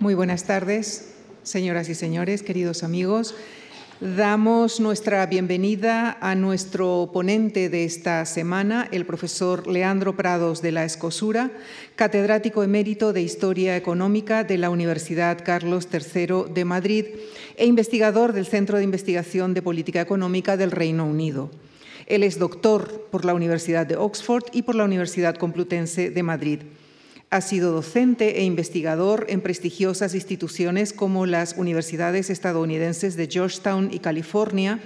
Muy buenas tardes, señoras y señores, queridos amigos. Damos nuestra bienvenida a nuestro ponente de esta semana, el profesor Leandro Prados de la Escosura, catedrático emérito de Historia Económica de la Universidad Carlos III de Madrid e investigador del Centro de Investigación de Política Económica del Reino Unido. Él es doctor por la Universidad de Oxford y por la Universidad Complutense de Madrid. Ha sido docente e investigador en prestigiosas instituciones como las universidades estadounidenses de Georgetown y California,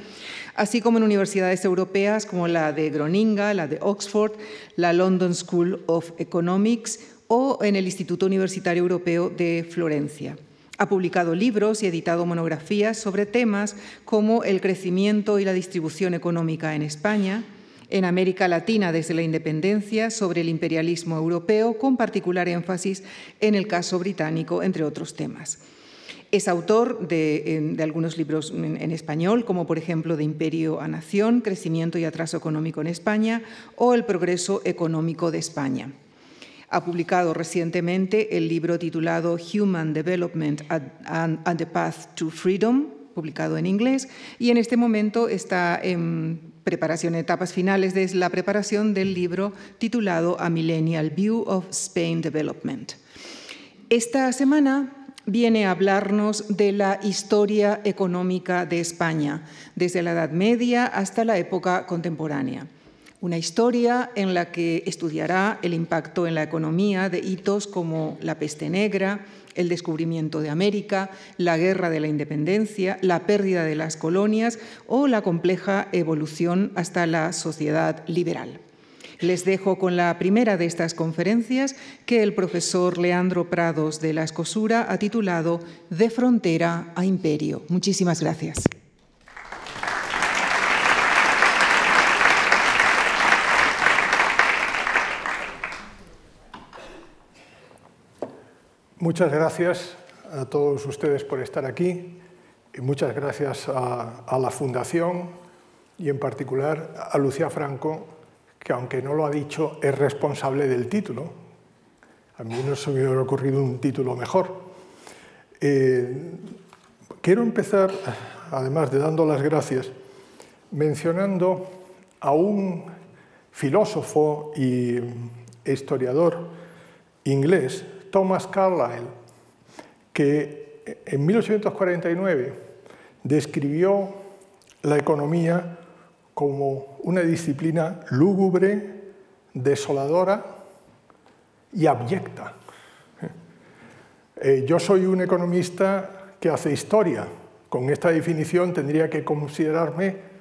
así como en universidades europeas como la de Groninga, la de Oxford, la London School of Economics o en el Instituto Universitario Europeo de Florencia. Ha publicado libros y editado monografías sobre temas como el crecimiento y la distribución económica en España, en América Latina desde la independencia, sobre el imperialismo europeo, con particular énfasis en el caso británico, entre otros temas. Es autor de, algunos libros en, español, como por ejemplo De Imperio a Nación, Crecimiento y Atraso Económico en España o El Progreso Económico de España. Ha publicado recientemente el libro titulado Human Development and the Path to Freedom, publicado en inglés, y en este momento está en preparación, etapas finales de la preparación del libro titulado A Millennial View of Spain Development. Esta semana viene a hablarnos de la historia económica de España, desde la Edad Media hasta la época contemporánea. Una historia en la que estudiará el impacto en la economía de hitos como la peste negra, el descubrimiento de América, la guerra de la independencia, la pérdida de las colonias o la compleja evolución hasta la sociedad liberal. Les dejo con la primera de estas conferencias que el profesor Leandro Prados de la Escosura ha titulado De frontera a imperio. Muchísimas gracias. Muchas gracias a todos ustedes por estar aquí y muchas gracias a, la Fundación y en particular a Lucía Franco, que aunque no lo ha dicho, es responsable del título. A mí no se me hubiera ocurrido un título mejor. Eh, quiero empezar, además de dando las gracias, mencionando a un filósofo y historiador inglés Thomas Carlyle, que en 1849 describió la economía como una disciplina lúgubre, desoladora y abyecta. Eh, yo soy un economista que hace historia. Con esta definición tendría que considerarme,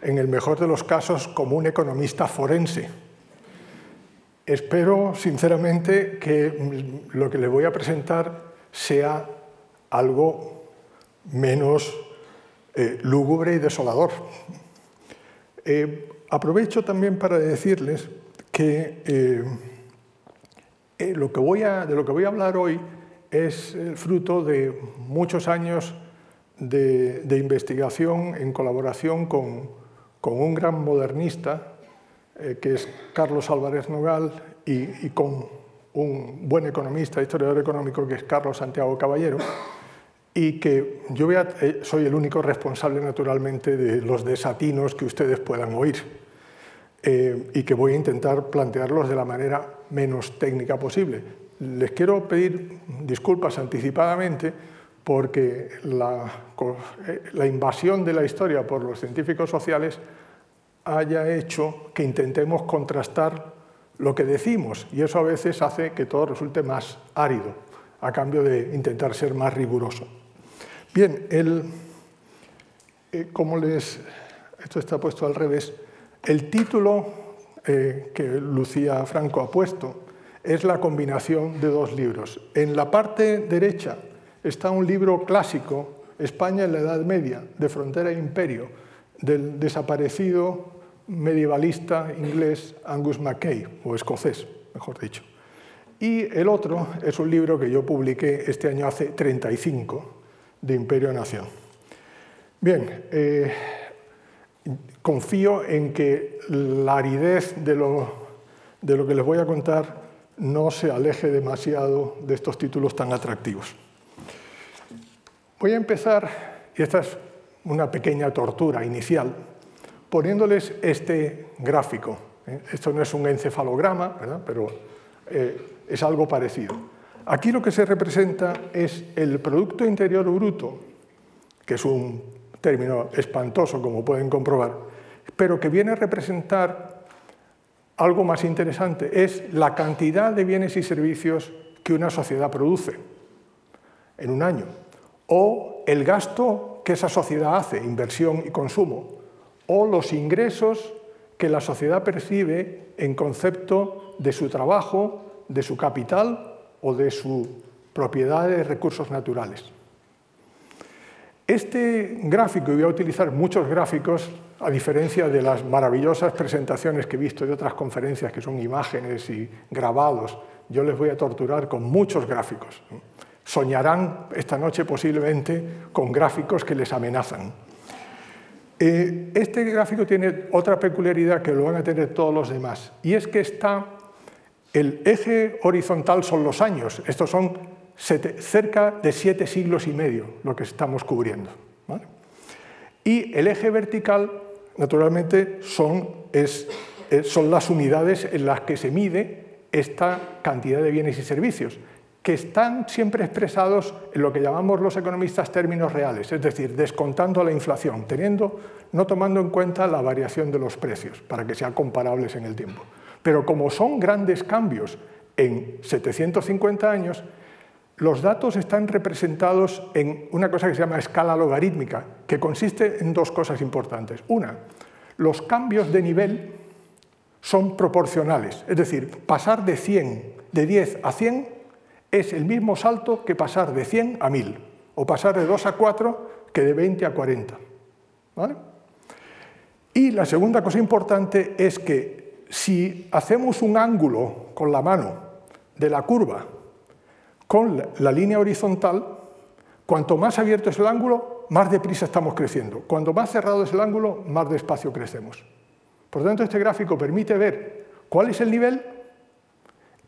en el mejor de los casos, como un economista forense Espero sinceramente que lo que les voy a presentar sea algo menos eh, lúgubre y desolador. Eh, aprovecho también para decirles que eh, lo que voy a, de lo que voy a hablar hoy es el fruto de muchos años de, investigación en colaboración con, con un gran modernista eh, que es Carlos Álvarez Nogal, y, con un buen economista, historiador económico, que es Carlos Santiago Caballero, y que yo eh, soy el único responsable, naturalmente, de los desatinos que ustedes puedan oír, eh, y que voy a intentar plantearlos de la manera menos técnica posible. Les quiero pedir disculpas anticipadamente porque la, la invasión de la historia por los científicos sociales haya hecho que intentemos contrastar lo que decimos y eso a veces hace que todo resulte más árido a cambio de intentar ser más riguroso. Bien, el, eh, como les, esto está puesto al revés, el título eh, que Lucía Franco ha puesto es la combinación de dos libros. En la parte derecha está un libro clásico, España en la Edad Media, de Frontera e Imperio, del desaparecido medievalista inglés Angus Mackay, o escocés, mejor dicho. Y el otro es un libro que yo publiqué este año hace 35, de Imperio Nación. Bien, eh, confío en que la aridez de lo, de lo que les voy a contar no se aleje demasiado de estos títulos tan atractivos. Voy a empezar, y esta es una pequeña tortura inicial, poniéndoles este gráfico. ¿eh? Esto no es un encefalograma, pero eh, es algo parecido. Aquí lo que se representa es el Producto Interior Bruto, que es un término espantoso, como pueden comprobar, pero que viene a representar algo más interesante, es la cantidad de bienes y servicios que una sociedad produce en un año, o el gasto que esa sociedad hace, inversión y consumo, o los ingresos que la sociedad percibe en concepto de su trabajo, de su capital o de su propiedad de recursos naturales. Este gráfico, y voy a utilizar muchos gráficos, a diferencia de las maravillosas presentaciones que he visto de otras conferencias que son imágenes y grabados, yo les voy a torturar con muchos gráficos. Soñarán esta noche posiblemente con gráficos que les amenazan. Eh, este gráfico tiene otra peculiaridad que lo van a tener todos los demás, y es que está, el eje horizontal son los años, estos son cerca de siete siglos y medio lo que estamos cubriendo. Y el eje vertical, naturalmente, son, son las unidades en las que se mide esta cantidad de bienes y servicios que están siempre expresados en lo que llamamos los economistas términos reales, es decir, descontando la inflación, teniendo, no tomando en cuenta la variación de los precios para que sean comparables en el tiempo. Pero como son grandes cambios en 750 años, los datos están representados en una cosa que se llama escala logarítmica, que consiste en dos cosas importantes. Una, los cambios de nivel son proporcionales, es decir, pasar de 100, de 10 a 100 es el mismo salto que pasar de 100 a 1000, o pasar de 2 a 4 que de 20 a 40. Y la segunda cosa importante es que si hacemos un ángulo con la mano de la curva con la línea horizontal, cuanto más abierto es el ángulo, más deprisa estamos creciendo. Cuanto más cerrado es el ángulo, más despacio crecemos. Por tanto, este gráfico permite ver cuál es el nivel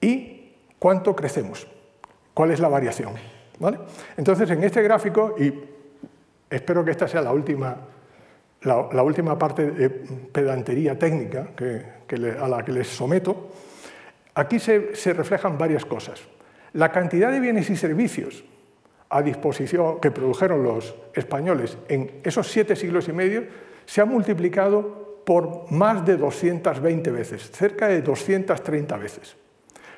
y cuánto crecemos cuál es la variación. Entonces, en este gráfico, y espero que esta sea la última, la, última parte de pedantería técnica a la que les someto, aquí se reflejan varias cosas. La cantidad de bienes y servicios a disposición que produjeron los españoles en esos siete siglos y medio se ha multiplicado por más de 220 veces, cerca de 230 veces.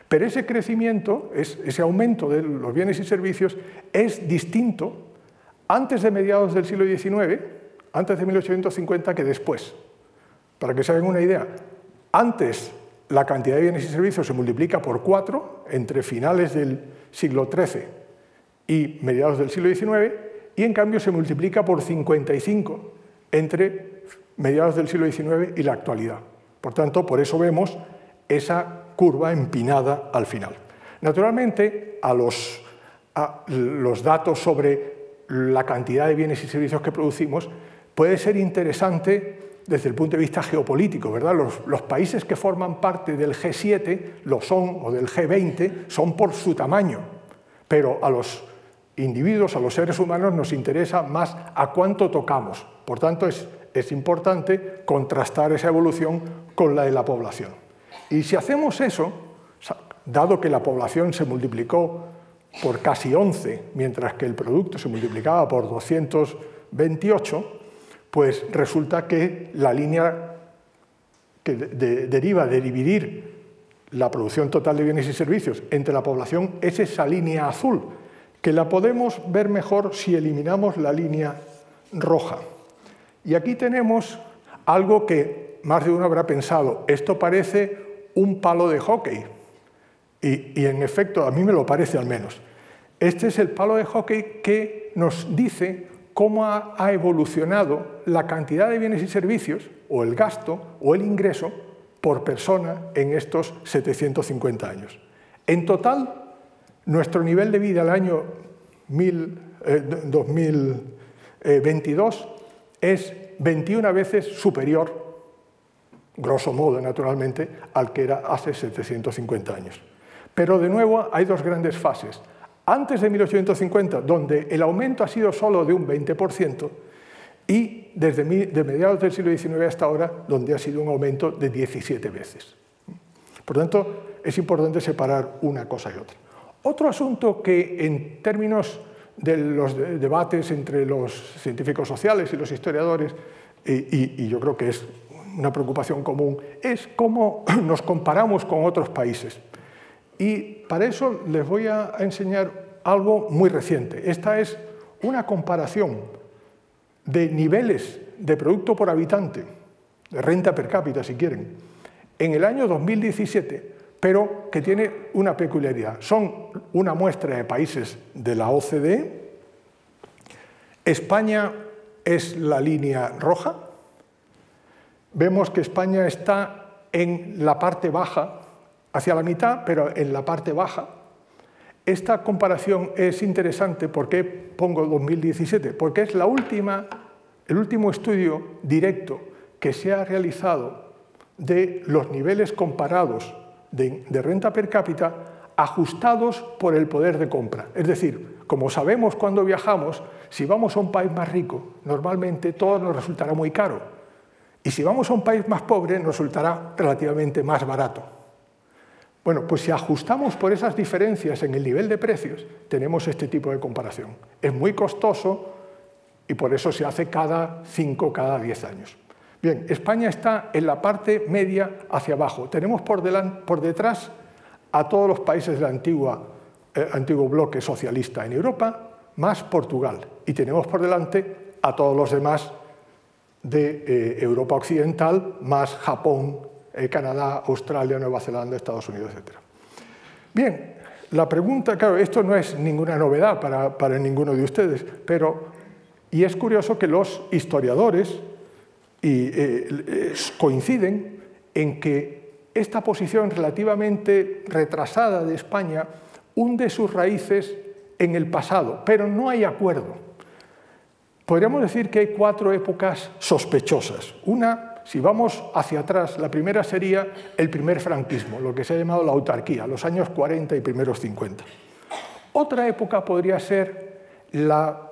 Pero ese crecimiento, ese aumento de los bienes y servicios es distinto antes de mediados del siglo XIX, antes de 1850, que después. Para que se hagan una idea, antes la cantidad de bienes y servicios se multiplica por cuatro entre finales del siglo XIII y mediados del siglo XIX, y en cambio se multiplica por 55 entre mediados del siglo XIX y la actualidad. Por tanto, por eso vemos esa curva empinada al final. Naturalmente, a los, datos sobre la cantidad de bienes y servicios que producimos puede ser interesante desde el punto de vista geopolítico, ¿verdad? Los, países que forman parte del G7 lo son, o del G20, son por su tamaño, pero a los individuos, a los seres humanos, nos interesa más a cuánto tocamos. Por tanto, es importante contrastar esa evolución con la de la población. Y si hacemos eso, dado que la población se multiplicó por casi 11, mientras que el producto se multiplicaba por 228, pues resulta que la línea que deriva de dividir la producción total de bienes y servicios entre la población es esa línea azul, que la podemos ver mejor si eliminamos la línea roja. Y aquí tenemos algo que más de uno habrá pensado, esto parece un palo de hockey, y, en efecto, a mí me lo parece al menos. Este es el palo de hockey que nos dice cómo ha, evolucionado la cantidad de bienes y servicios, o el gasto, o el ingreso por persona en estos 750 años. En total, nuestro nivel de vida al año 2022 eh, es 21 veces superior, grosso modo naturalmente, al que era hace 750 años. Pero de nuevo hay dos grandes fases. antes de 1850, donde el aumento ha sido solo de un 20%, y desde de mediados del siglo XIX hasta ahora, donde ha sido un aumento de 17 veces. Por tanto, es importante separar una cosa y otra. Otro asunto que en términos de los debates entre los científicos sociales y los historiadores, y, yo creo que es una preocupación común, es cómo nos comparamos con otros países. Y para eso les voy a enseñar algo muy reciente. Esta es una comparación de niveles de producto por habitante, de renta per cápita si quieren, en el año 2017 pero que tiene una peculiaridad. Son una muestra de países de la OCDE. España es la línea roja. Vemos que España está en la parte baja, hacia la mitad, pero en la parte baja. Esta comparación es interesante. ¿Por qué pongo 2017? Porque es la última, el último estudio directo que se ha realizado de los niveles comparados de, renta per cápita ajustados por el poder de compra. Es decir, como sabemos cuando viajamos, si vamos a un país más rico, normalmente todo nos resultará muy caro. Y si vamos a un país más pobre, nos resultará relativamente más barato. Bueno, pues si ajustamos por esas diferencias en el nivel de precios, tenemos este tipo de comparación. Es muy costoso y por eso se hace cada 5, cada 10 años. Bien, España está en la parte media hacia abajo. Tenemos por, detrás a todos los países del eh, antiguo bloque socialista en Europa, más Portugal. Y tenemos por delante a todos los demás de eh, Europa Occidental, más Japón, eh, Canadá, Australia, Nueva Zelanda, Estados Unidos, etc. Bien, la pregunta, claro, esto no es ninguna novedad para, para ninguno de ustedes, pero, y es curioso que los historiadores, eh, coinciden en que esta posición relativamente retrasada de España hunde sus raíces en el pasado, pero no hay acuerdo. Podríamos decir que hay cuatro épocas sospechosas. Una, si vamos hacia atrás, la primera sería el primer franquismo, lo que se ha llamado la autarquía, los años 40 y primeros 50. Otra época podría ser la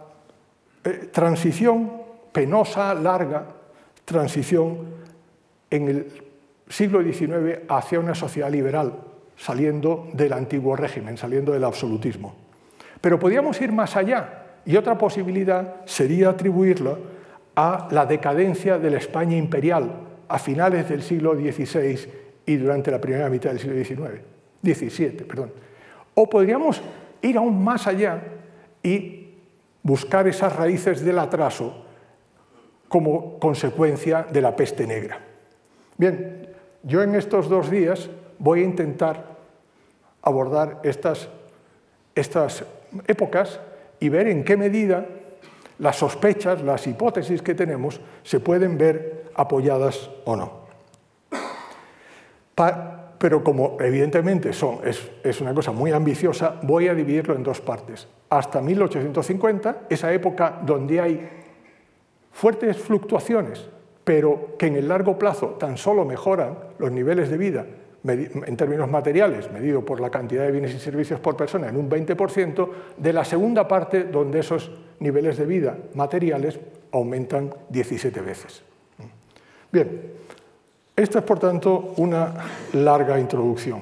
eh, transición penosa, larga, transición en el siglo XIX hacia una sociedad liberal, saliendo del antiguo régimen, saliendo del absolutismo. Pero podíamos ir más allá y otra posibilidad sería atribuirlo a la decadencia de la España imperial a finales del siglo XVI y durante la primera mitad del siglo XIX, XVII. Perdón. O podríamos ir aún más allá y buscar esas raíces del atraso como consecuencia de la peste negra. Bien, yo en estos dos días voy a intentar abordar estas, estas épocas y ver en qué medida las sospechas, las hipótesis que tenemos se pueden ver apoyadas o no. pero como evidentemente son, es, es, una cosa muy ambiciosa, voy a dividirlo en dos partes. Hasta 1850, esa época donde hay fuertes fluctuaciones, pero que en el largo plazo tan solo mejoran los niveles de vida en términos materiales, medido por la cantidad de bienes y servicios por persona, en un 20%, de la segunda parte donde esos niveles de vida materiales aumentan 17 veces. Bien, esta es por tanto una larga introducción.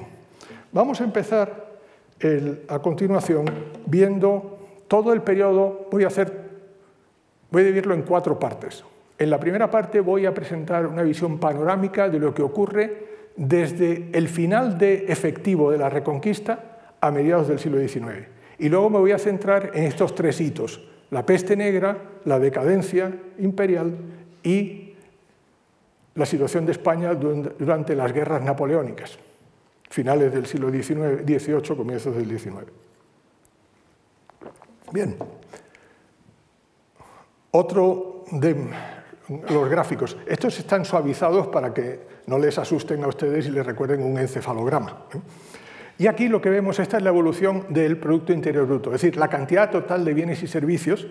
Vamos a empezar a continuación viendo todo el periodo, voy a hacer Voy a dividirlo en cuatro partes. En la primera parte voy a presentar una visión panorámica de lo que ocurre desde el final de efectivo de la Reconquista a mediados del siglo XIX. Y luego me voy a centrar en estos tres hitos, la peste negra, la decadencia imperial y la situación de España durante las guerras napoleónicas, finales del siglo XIX, XVIII, comienzos del XIX. Bien, otro de los gráficos. Estos están suavizados para que no les asusten a ustedes y les recuerden un encefalograma. ¿eh? Y aquí lo que vemos, esta es la evolución del Producto Interior Bruto, es decir, la cantidad total de bienes y servicios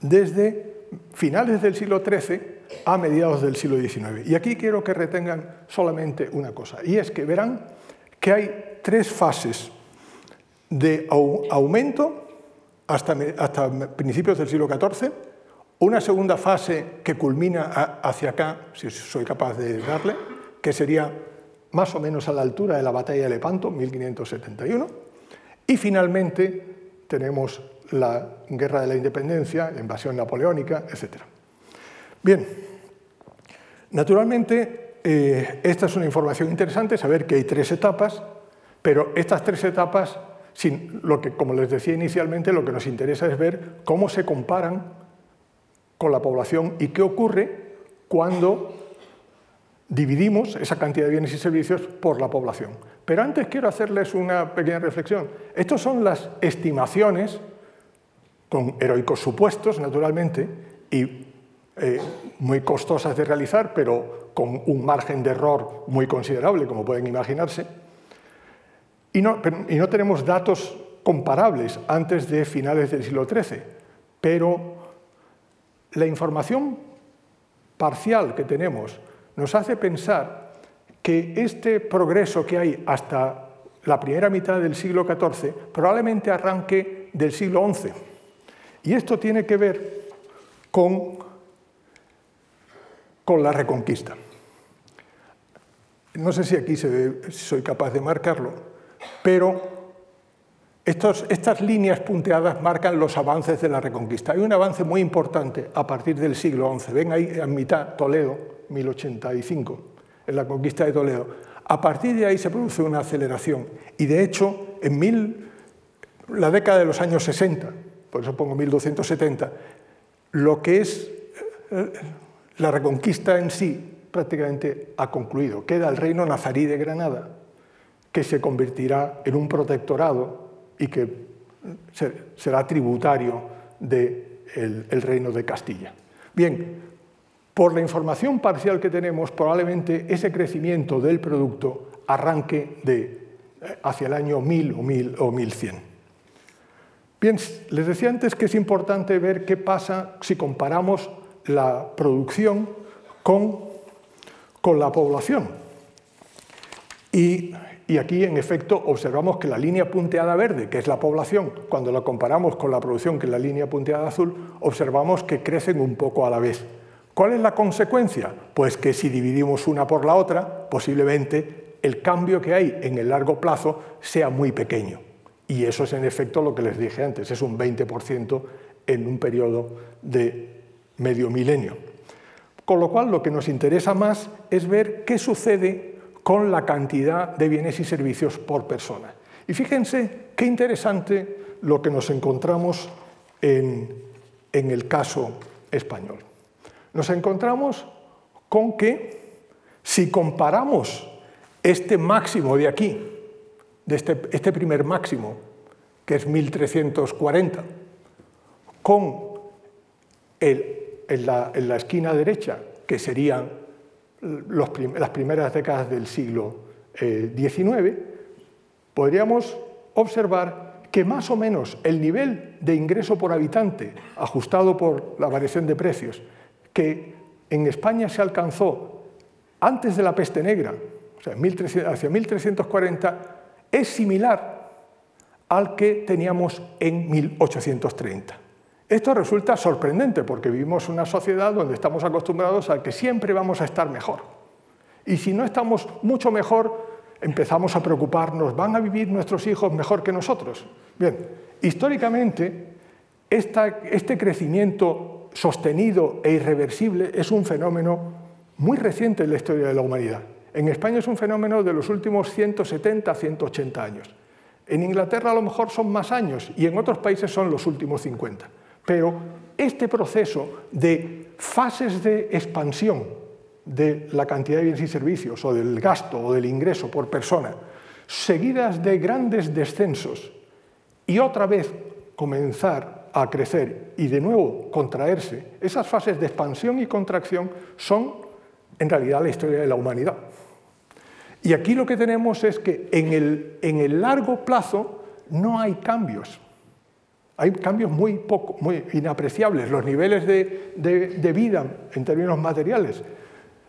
desde finales del siglo XIII a mediados del siglo XIX. Y aquí quiero que retengan solamente una cosa, y es que verán que hay tres fases de aumento hasta, hasta principios del siglo XIV, una segunda fase que culmina hacia acá, si soy capaz de darle, que sería más o menos a la altura de la batalla de Lepanto, 1571, y finalmente tenemos la Guerra de la Independencia, la invasión napoleónica, etc. Bien, naturalmente, eh, esta es una información interesante, saber que hay tres etapas, pero estas tres etapas, sin, lo que, como les decía inicialmente, lo que nos interesa es ver cómo se comparan con la población y qué ocurre cuando dividimos esa cantidad de bienes y servicios por la población. Pero antes quiero hacerles una pequeña reflexión. Estas son las estimaciones, con heroicos supuestos, naturalmente, y eh, muy costosas de realizar, pero con un margen de error muy considerable, como pueden imaginarse. Y no, y no tenemos datos comparables antes de finales del siglo XIII, pero la información parcial que tenemos nos hace pensar que este progreso que hay hasta la primera mitad del siglo XIV probablemente arranque del siglo XI. Y esto tiene que ver con, con la reconquista. No sé si aquí soy capaz de marcarlo, pero estas líneas punteadas marcan los avances de la reconquista. Hay un avance muy importante a partir del siglo XI. Ven ahí a mitad Toledo, 1085, en la conquista de Toledo. A partir de ahí se produce una aceleración y de hecho en mil, la década de los años 60, por eso pongo 1270, lo que es eh, la reconquista en sí prácticamente ha concluido. Queda el reino nazarí de Granada, que se convertirá en un protectorado y que será tributario del reino de Castilla. Bien, por la información parcial que tenemos, probablemente ese crecimiento del producto arranque de, eh, hacia el año 1000 o, 1000 o 1100. Bien, les decía antes que es importante ver qué pasa si comparamos la producción con, con la población. Y, y, aquí, en efecto, observamos que la línea punteada verde, que es la población, cuando la comparamos con la producción, que es la línea punteada azul, observamos que crecen un poco a la vez. ¿Cuál es la consecuencia? Pues que si dividimos una por la otra, posiblemente el cambio que hay en el largo plazo sea muy pequeño. Y eso es en efecto lo que les dije antes, es un 20% en un periodo de medio milenio. Con lo cual lo que nos interesa más es ver qué sucede con la cantidad de bienes y servicios por persona. Y fíjense qué interesante lo que nos encontramos en, en el caso español nos encontramos con que si comparamos este máximo de aquí, de este, este primer máximo, que es 1340, con el, en, la, esquina derecha, que serían las primeras décadas del siglo XIX, eh, podríamos observar que más o menos el nivel de ingreso por habitante, ajustado por la variación de precios, que en España se alcanzó antes de la peste negra, o sea, hacia 1340, es similar al que teníamos en 1830. Esto resulta sorprendente porque vivimos una sociedad donde estamos acostumbrados a que siempre vamos a estar mejor. Y si no estamos mucho mejor, empezamos a preocuparnos, ¿van a vivir nuestros hijos mejor que nosotros? Bien, históricamente, este crecimiento sostenido e irreversible es un fenómeno muy reciente en la historia de la humanidad. En España es un fenómeno de los últimos 170, 180 años. En Inglaterra a lo mejor son más años y en otros países son los últimos 50. Pero este proceso de fases de expansión de la cantidad de bienes y servicios o del gasto o del ingreso por persona, seguidas de grandes descensos y otra vez comenzar a crecer y de nuevo contraerse, esas fases de expansión y contracción son en realidad la historia de la humanidad. Y aquí lo que tenemos es que en el, en el largo plazo no hay cambios. Hay cambios muy, poco, muy inapreciables. Los niveles de, de, de vida en términos materiales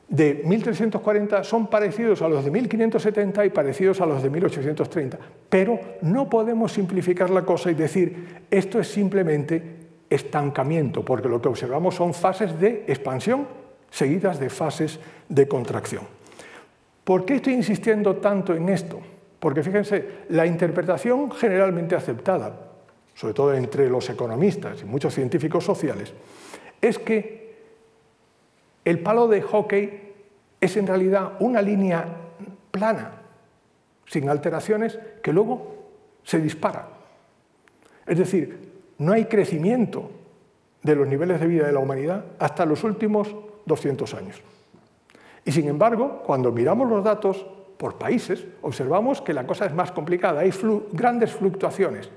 de 1340 son parecidos a los de 1570 y parecidos a los de 1830, pero no podemos simplificar la cosa y decir esto es simplemente estancamiento, porque lo que observamos son fases de expansión seguidas de fases de contracción. ¿Por qué estoy insistiendo tanto en esto? Porque fíjense, la interpretación generalmente aceptada, sobre todo entre los economistas y muchos científicos sociales, es que el palo de hockey es en realidad una línea plana, sin alteraciones, que luego se dispara. Es decir, no hay crecimiento de los niveles de vida de la humanidad hasta los últimos 200 años. Y sin embargo, cuando miramos los datos por países, observamos que la cosa es más complicada, hay grandes fluctuaciones,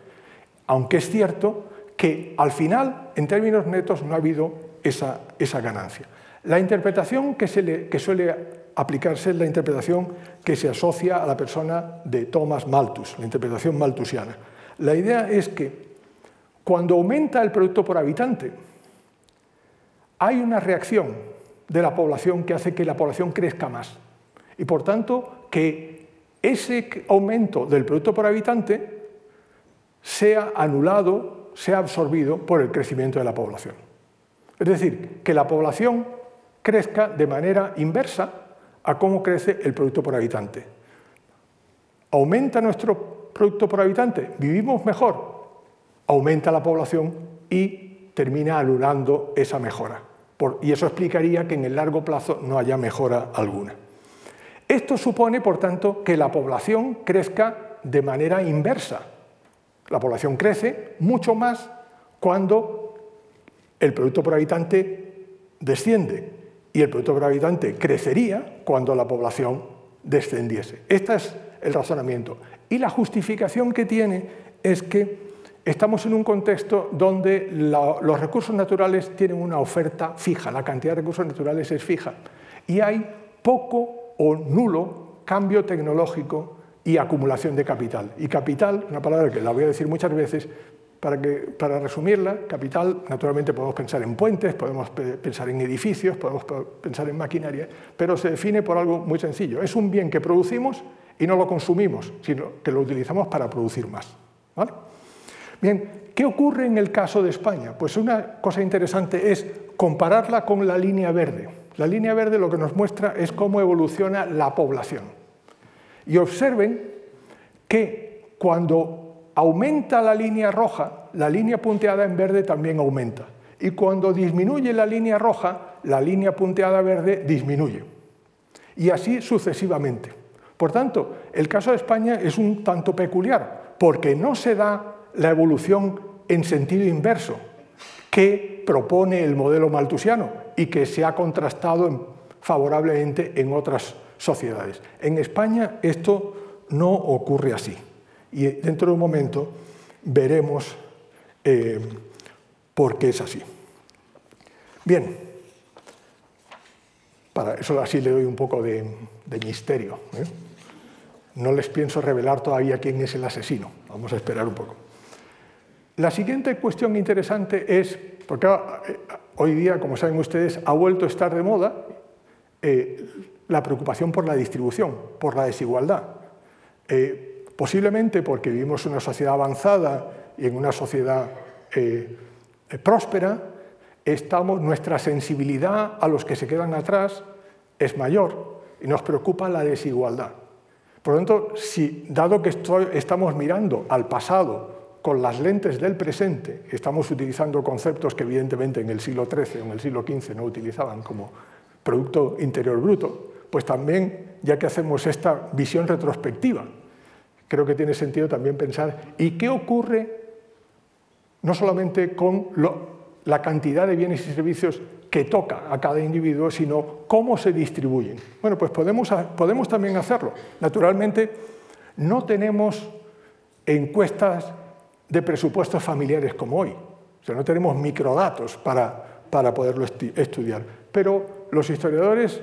aunque es cierto que al final, en términos netos, no ha habido esa, esa ganancia. La interpretación que, suele aplicarse es la interpretación que se asocia a la persona de Thomas Malthus, la interpretación malthusiana. La idea es que cuando aumenta el producto por habitante, hay una reacción de la población que hace que la población crezca más. Y por tanto, que ese aumento del producto por habitante sea anulado, sea absorbido por el crecimiento de la población. Es decir, que la población crezca de manera inversa a cómo crece el producto por habitante. ¿Aumenta nuestro producto por habitante? ¿Vivimos mejor? Aumenta la población y termina anulando esa mejora. y eso explicaría que en el largo plazo no haya mejora alguna. Esto supone, por tanto, que la población crezca de manera inversa. La población crece mucho más cuando el producto por habitante desciende y el producto por habitante crecería cuando la población descendiese. Este es el razonamiento. Y la justificación que tiene es que estamos en un contexto donde los recursos naturales tienen una oferta fija, la cantidad de recursos naturales es fija, y hay poco o nulo cambio tecnológico y acumulación de capital. Y capital, una palabra que la voy a decir muchas veces, para, que, para resumirla, capital, naturalmente podemos pensar en puentes, podemos pensar en edificios, podemos pensar en maquinaria, pero se define por algo muy sencillo. Es un bien que producimos y no lo consumimos, sino que lo utilizamos para producir más. Bien, ¿qué ocurre en el caso de España? Pues una cosa interesante es compararla con la línea verde. La línea verde lo que nos muestra es cómo evoluciona la población. Y observen que cuando aumenta la línea roja, la línea punteada en verde también aumenta. Y cuando disminuye la línea roja, la línea punteada verde disminuye. Y así sucesivamente. Por tanto, el caso de España es un tanto peculiar, porque no se da la evolución en sentido inverso que propone el modelo maltusiano y que se ha contrastado favorablemente en otras sociedades. En España esto no ocurre así. Y dentro de un momento veremos eh, por qué es así. Bien, para eso así le doy un poco de, misterio. ¿eh? No les pienso revelar todavía quién es el asesino. Vamos a esperar un poco. La siguiente cuestión interesante es, porque eh, hoy día, como saben ustedes, ha vuelto a estar de moda la preocupación por la distribución, por la desigualdad posiblemente porque vivimos en una sociedad avanzada y en una sociedad eh, eh, próspera, estamos, nuestra sensibilidad a los que se quedan atrás es mayor y nos preocupa la desigualdad. Por lo tanto, si, dado que estamos mirando al pasado con las lentes del presente, estamos utilizando conceptos que evidentemente en el siglo XIII o en el siglo XV no utilizaban como Producto Interior Bruto, pues también, ya que hacemos esta visión retrospectiva creo que tiene sentido también pensar, ¿y qué ocurre no solamente con la cantidad de bienes y servicios que toca a cada individuo, sino cómo se distribuyen? Bueno, pues podemos, podemos también hacerlo. Naturalmente, no tenemos encuestas de presupuestos familiares como hoy. O sea, no tenemos microdatos para, para poderlo estudiar. Pero los historiadores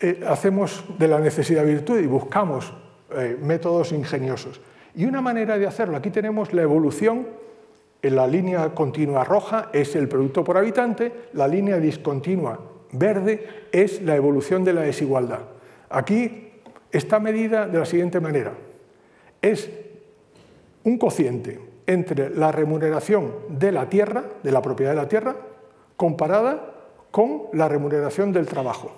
eh, hacemos de la necesidad virtud y buscamos eh, métodos ingeniosos. Y una manera de hacerlo, aquí tenemos la evolución, en la línea continua roja es el producto por habitante, la línea discontinua verde es la evolución de la desigualdad. Aquí está medida de la siguiente manera. Es un cociente entre la remuneración de la tierra, de la propiedad de la tierra, comparada con la remuneración del trabajo.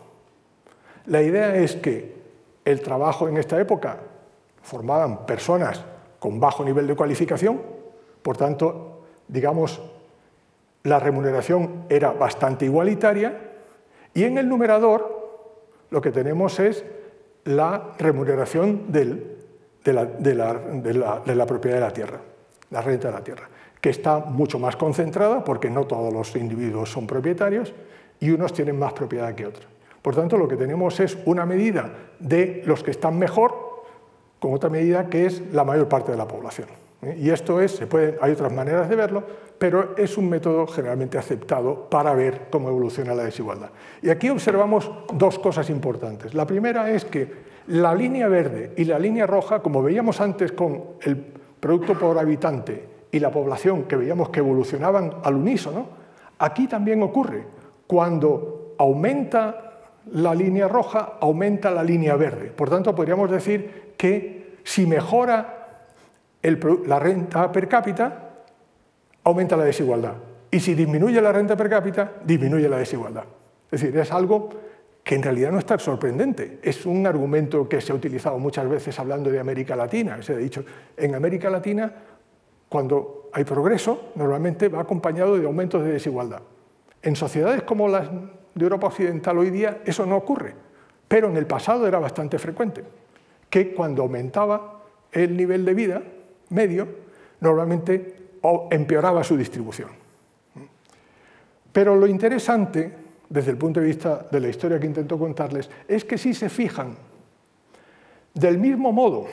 La idea es que el trabajo en esta época formaban personas con bajo nivel de cualificación, por tanto, digamos, la remuneración era bastante igualitaria y en el numerador lo que tenemos es la remuneración de, la, propiedad de la tierra, la renta de la tierra, que está mucho más concentrada porque no todos los individuos son propietarios y unos tienen más propiedad que otros. Por tanto, lo que tenemos es una medida de los que están mejor con otra medida que es la mayor parte de la población. ¿eh? Y esto es, se puede, hay otras maneras de verlo, pero es un método generalmente aceptado para ver cómo evoluciona la desigualdad. Y aquí observamos dos cosas importantes. La primera es que la línea verde y la línea roja, como veíamos antes con el producto por habitante y la población que veíamos que evolucionaban al unísono, aquí también ocurre. Cuando aumenta la línea roja, aumenta la línea verde. Por tanto, podríamos decir que si mejora la renta per cápita, aumenta la desigualdad. Y si disminuye la renta per cápita, disminuye la desigualdad. Es decir, es algo que en realidad no es tan sorprendente. Es un argumento que se ha utilizado muchas veces hablando de América Latina. Se ha dicho, en América Latina, cuando hay progreso, normalmente va acompañado de aumentos de desigualdad. En sociedades como las de Europa Occidental hoy día, eso no ocurre. Pero en el pasado era bastante frecuente que cuando aumentaba el nivel de vida medio, normalmente empeoraba su distribución. Pero lo interesante, desde el punto de vista de la historia que intento contarles, es que si se fijan, del mismo modo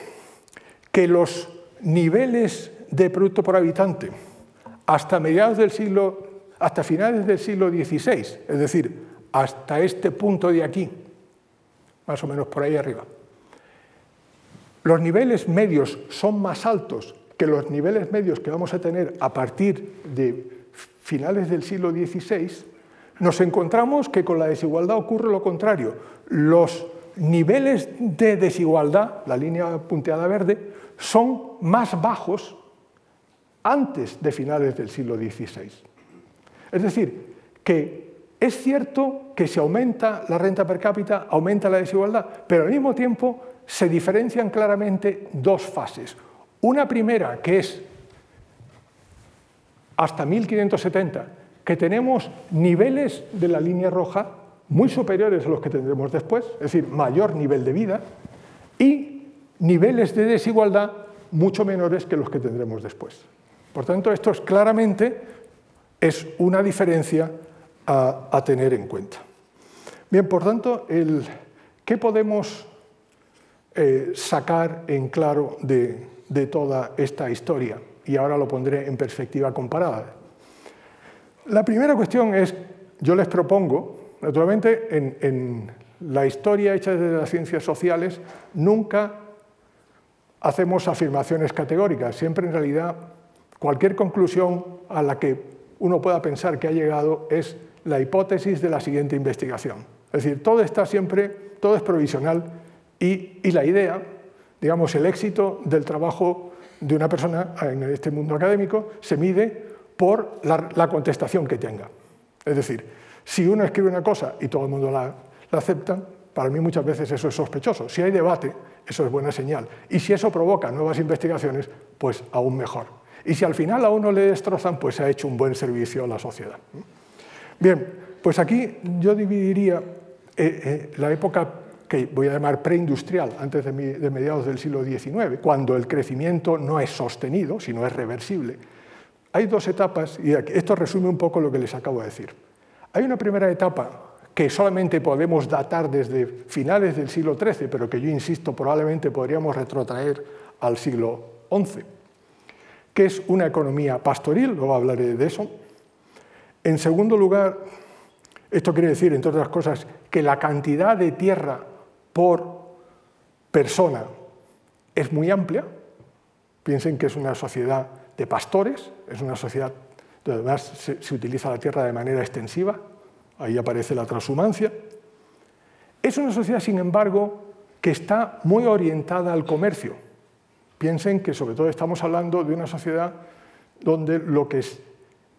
que los niveles de producto por habitante hasta mediados del siglo, hasta finales del siglo XVI, es decir, hasta este punto de aquí, más o menos por ahí arriba, los niveles medios son más altos que los niveles medios que vamos a tener a partir de finales del siglo XVI, nos encontramos que con la desigualdad ocurre lo contrario. Los niveles de desigualdad, la línea punteada verde, son más bajos antes de finales del siglo XVI. Es decir, que es cierto que si aumenta la renta per cápita, aumenta la desigualdad, pero al mismo tiempo se diferencian claramente dos fases. Una primera, que es hasta 1570, que tenemos niveles de la línea roja muy superiores a los que tendremos después, es decir, mayor nivel de vida, y niveles de desigualdad mucho menores que los que tendremos después. Por tanto, esto es claramente es una diferencia a, tener en cuenta. Bien, por tanto, ¿qué podemos eh, sacar en claro de, toda esta historia. Y ahora lo pondré en perspectiva comparada. La primera cuestión es, yo les propongo, naturalmente en, la historia hecha desde las ciencias sociales nunca hacemos afirmaciones categóricas, siempre en realidad cualquier conclusión a la que uno pueda pensar que ha llegado es la hipótesis de la siguiente investigación. Es decir, todo está siempre, todo es provisional y, la idea, digamos, el éxito del trabajo de una persona en este mundo académico se mide por la, contestación que tenga. Es decir, si uno escribe una cosa y todo el mundo la, la acepta, para mí muchas veces eso es sospechoso. Si hay debate, eso es buena señal. Y si eso provoca nuevas investigaciones, pues aún mejor. Y si al final a uno le destrozan, pues se ha hecho un buen servicio a la sociedad. Bien, pues aquí yo dividiría eh, eh, la época que voy a llamar preindustrial, antes de, mediados del siglo XIX, cuando el crecimiento no es sostenido, sino es reversible. Hay dos etapas, y esto resume un poco lo que les acabo de decir. Hay una primera etapa que solamente podemos datar desde finales del siglo XIII, pero que yo insisto probablemente podríamos retrotraer al siglo XI, que es una economía pastoril, luego hablaré de eso. En segundo lugar, esto quiere decir, entre otras cosas, que la cantidad de tierra por persona es muy amplia. Piensen que es una sociedad de pastores, es una sociedad donde además se, utiliza la tierra de manera extensiva. ahí aparece la transhumancia. Es una sociedad, sin embargo, que está muy orientada al comercio. Piensen que sobre todo estamos hablando de una sociedad donde lo que es,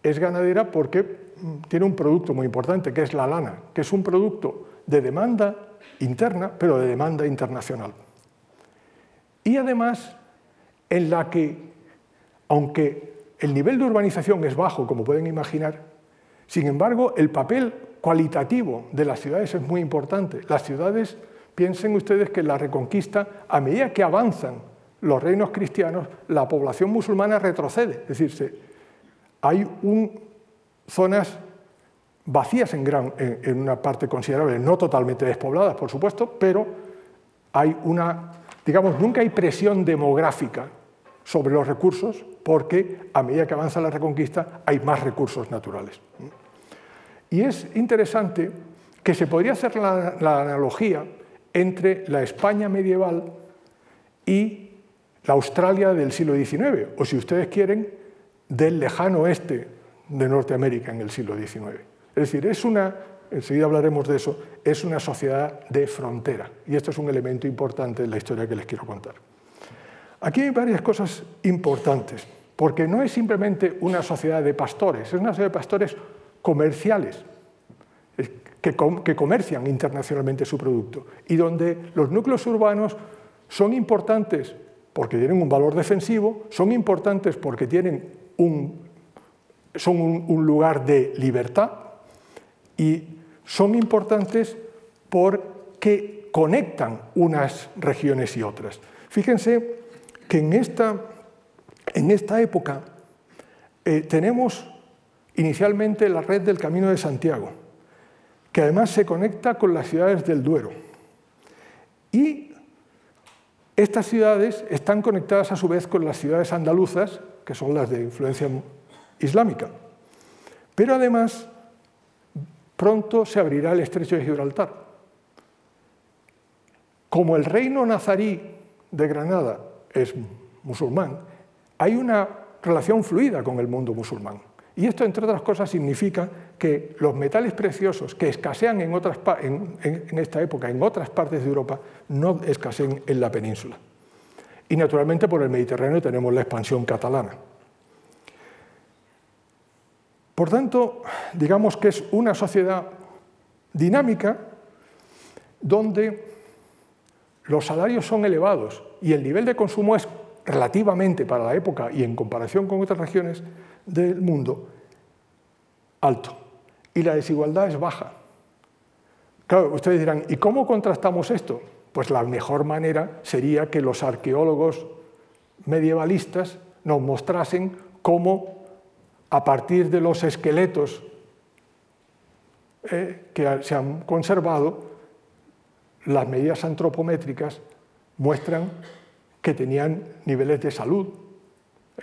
es ganadera porque tiene un producto muy importante, que es la lana, que es un producto de demanda interna, pero de demanda internacional. Y además, en la que, aunque el nivel de urbanización es bajo, como pueden imaginar, sin embargo, el papel cualitativo de las ciudades es muy importante. Las ciudades, piensen ustedes que la reconquista, a medida que avanzan los reinos cristianos, la población musulmana retrocede. Es decir, hay zonas vacías en, gran, en, una parte considerable, no totalmente despobladas, por supuesto, pero hay una, digamos, nunca hay presión demográfica sobre los recursos porque a medida que avanza la reconquista hay más recursos naturales. Y es interesante que se podría hacer la, la analogía entre la España medieval y la Australia del siglo XIX, o si ustedes quieren, del lejano oeste de Norteamérica en el siglo XIX. Es decir, es una, enseguida hablaremos de eso, es una sociedad de frontera. Y esto es un elemento importante en la historia que les quiero contar. Aquí hay varias cosas importantes, porque no es simplemente una sociedad de pastores, es una sociedad de pastores comerciales, que, que comercian internacionalmente su producto, y donde los núcleos urbanos son importantes porque tienen un valor defensivo, son importantes porque tienen son un lugar de libertad, y son importantes porque conectan unas regiones y otras. Fíjense que en esta, en esta época eh, tenemos inicialmente la red del Camino de Santiago, que además se conecta con las ciudades del Duero. Y estas ciudades están conectadas a su vez con las ciudades andaluzas, que son las de influencia islámica. Pero además pronto se abrirá el estrecho de Gibraltar. Como el reino nazarí de Granada es musulmán, hay una relación fluida con el mundo musulmán. Y esto, entre otras cosas, significa que los metales preciosos que escasean en, otras, en, esta época en otras partes de Europa no escasean en la península. Y naturalmente por el Mediterráneo tenemos la expansión catalana. Por tanto, digamos que es una sociedad dinámica donde los salarios son elevados y el nivel de consumo es relativamente para la época y en comparación con otras regiones del mundo alto. Y la desigualdad es baja. Claro, ustedes dirán, ¿y cómo contrastamos esto? Pues la mejor manera sería que los arqueólogos medievalistas nos mostrasen cómo a partir de los esqueletos eh, que se han conservado, las medidas antropométricas muestran que tenían niveles de salud eh,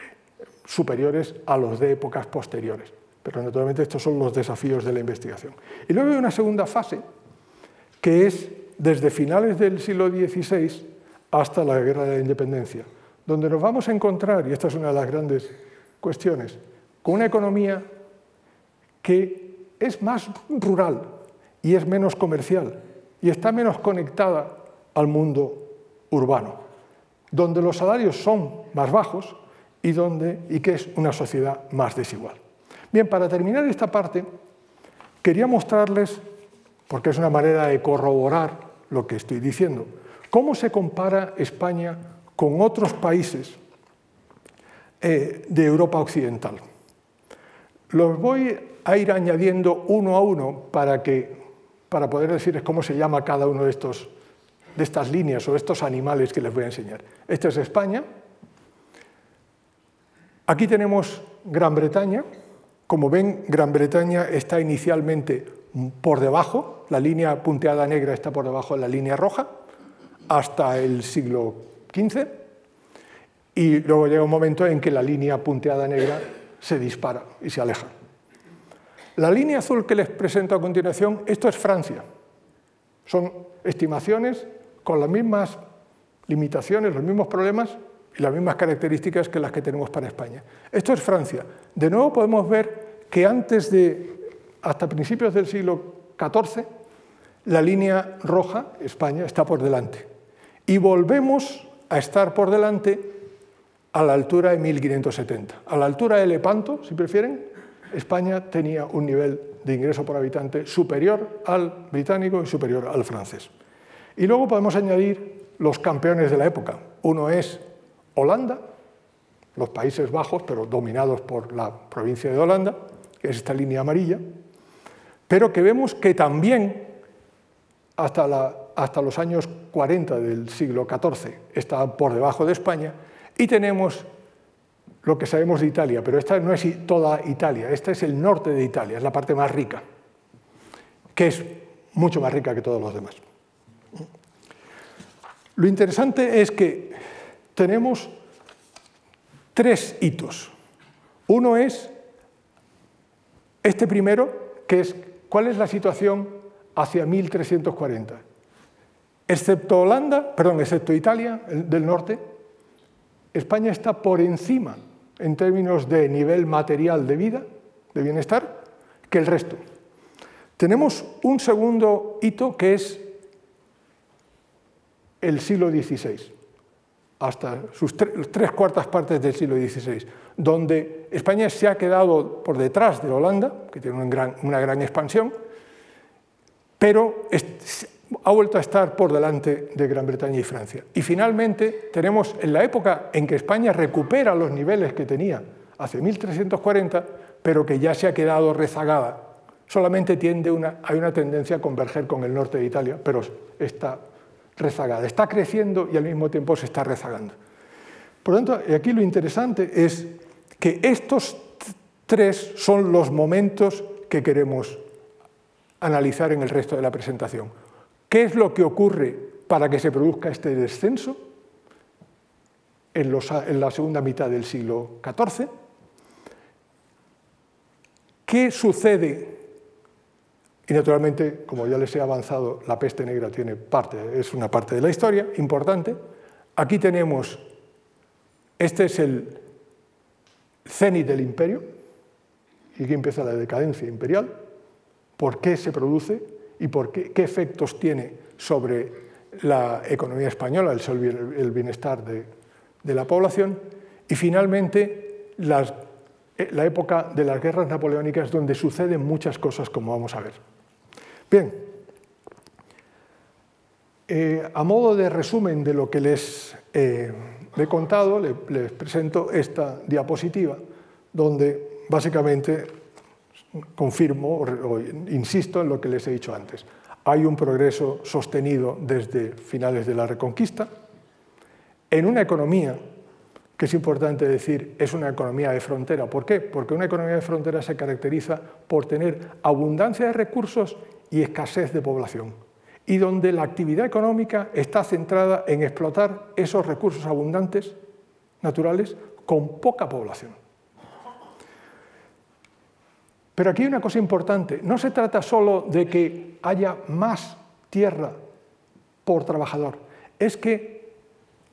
superiores a los de épocas posteriores. Pero naturalmente estos son los desafíos de la investigación. Y luego hay una segunda fase, que es desde finales del siglo XVI hasta la Guerra de la Independencia, donde nos vamos a encontrar, y esta es una de las grandes cuestiones, con una economía que es más rural y es menos comercial y está menos conectada al mundo urbano, donde los salarios son más bajos y, donde, y que es una sociedad más desigual. Bien, para terminar esta parte, quería mostrarles, porque es una manera de corroborar lo que estoy diciendo, cómo se compara España con otros países eh, de Europa Occidental. Los voy a ir añadiendo uno a uno para, que, para poder decirles cómo se llama cada uno de, estos, de estas líneas o estos animales que les voy a enseñar. Esta es España. Aquí tenemos Gran Bretaña. Como ven, Gran Bretaña está inicialmente por debajo, la línea punteada negra está por debajo de la línea roja, hasta el siglo XV, y luego llega un momento en que la línea punteada negra se dispara y se aleja. La línea azul que les presento a continuación, esto es Francia. Son estimaciones con las mismas limitaciones, los mismos problemas y las mismas características que las que tenemos para España. Esto es Francia. De nuevo podemos ver que antes de hasta principios del siglo XIV, la línea roja, España, está por delante. Y volvemos a estar por delante a la altura de 1570. A la altura de Lepanto, si prefieren, España tenía un nivel de ingreso por habitante superior al británico y superior al francés. Y luego podemos añadir los campeones de la época. Uno es Holanda, los Países Bajos, pero dominados por la provincia de Holanda, que es esta línea amarilla, pero que vemos que también hasta, hasta los años 40 del siglo XIV está por debajo de España, y tenemos lo que sabemos de Italia, pero esta no es toda Italia, esta es el norte de Italia, es la parte más rica, que es mucho más rica que todos los demás. Lo interesante es que tenemos tres hitos. Uno es este primero, que es cuál es la situación hacia 1340. Excepto Holanda, perdón, excepto Italia del norte, España está por encima en términos de nivel material de vida, de bienestar, que el resto. Tenemos un segundo hito que es el siglo XVI, hasta sus tres cuartas partes del siglo XVI, donde España se ha quedado por detrás de Holanda, que tiene una gran, una gran expansión, pero ha vuelto a estar por delante de Gran Bretaña y Francia. Y finalmente tenemos en la época en que España recupera los niveles que tenía hace 1340, pero que ya se ha quedado rezagada. Solamente tiende una, hay una tendencia a converger con el norte de Italia, pero está rezagada. Está creciendo y al mismo tiempo se está rezagando. Por lo tanto, aquí lo interesante es que estos tres son los momentos que queremos analizar en el resto de la presentación. ¿Qué es lo que ocurre para que se produzca este descenso en, la segunda mitad del siglo XIV? ¿Qué sucede? Y naturalmente, como ya les he avanzado, la peste negra tiene parte, es una parte de la historia importante. Aquí tenemos, este es el cenit del imperio, y aquí empieza la decadencia imperial. ¿Por qué se produce? y por qué, efectos tiene sobre la economía española, el, bienestar de, la población. Y finalmente, eh, la época de las guerras napoleónicas, donde suceden muchas cosas, como vamos a ver. Bien, eh, a modo de resumen de lo que les he contado, les presento esta diapositiva, donde básicamente confirmo o insisto en lo que les he dicho antes. Hay un progreso sostenido desde finales de la Reconquista en una economía que es importante decir, es una economía de frontera. ¿Por qué? Porque una economía de frontera se caracteriza por tener abundancia de recursos y escasez de población, y donde la actividad económica está centrada en explotar esos recursos abundantes naturales con poca población. Pero aquí hay una cosa importante. No se trata solo de que haya más tierra por trabajador. Es que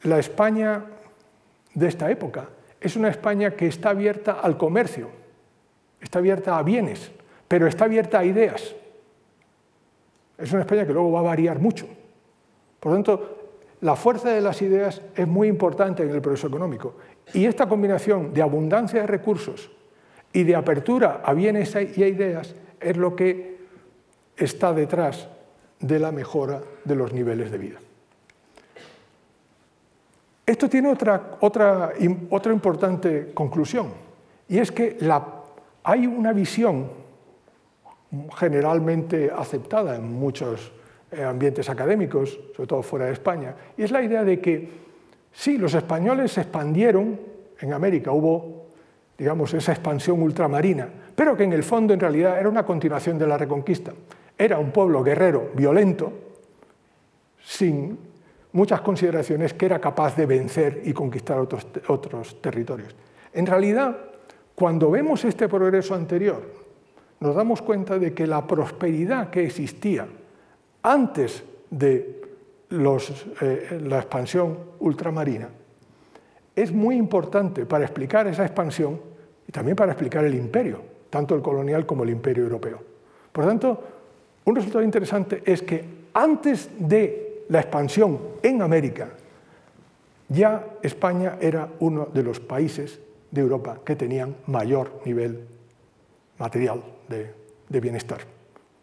la España de esta época es una España que está abierta al comercio, está abierta a bienes, pero está abierta a ideas. Es una España que luego va a variar mucho. Por lo tanto, la fuerza de las ideas es muy importante en el progreso económico. Y esta combinación de abundancia de recursos y de apertura a bienes y a ideas es lo que está detrás de la mejora de los niveles de vida. Esto tiene otra, otra, otra importante conclusión, y es que hay una visión generalmente aceptada en muchos eh, ambientes académicos, sobre todo fuera de España, y es la idea de que sí, los españoles se expandieron en América, hubo digamos, esa expansión ultramarina, pero que en el fondo en realidad era una continuación de la reconquista. Era un pueblo guerrero, violento, sin muchas consideraciones, que era capaz de vencer y conquistar otros, otros territorios. En realidad, cuando vemos este progreso anterior, nos damos cuenta de que la prosperidad que existía antes de eh, la expansión ultramarina es muy importante para explicar esa expansión y también para explicar el imperio, tanto el colonial como el imperio europeo. Por tanto, un resultado interesante es que antes de la expansión en América, ya España era uno de los países de Europa que tenían mayor nivel material de, bienestar.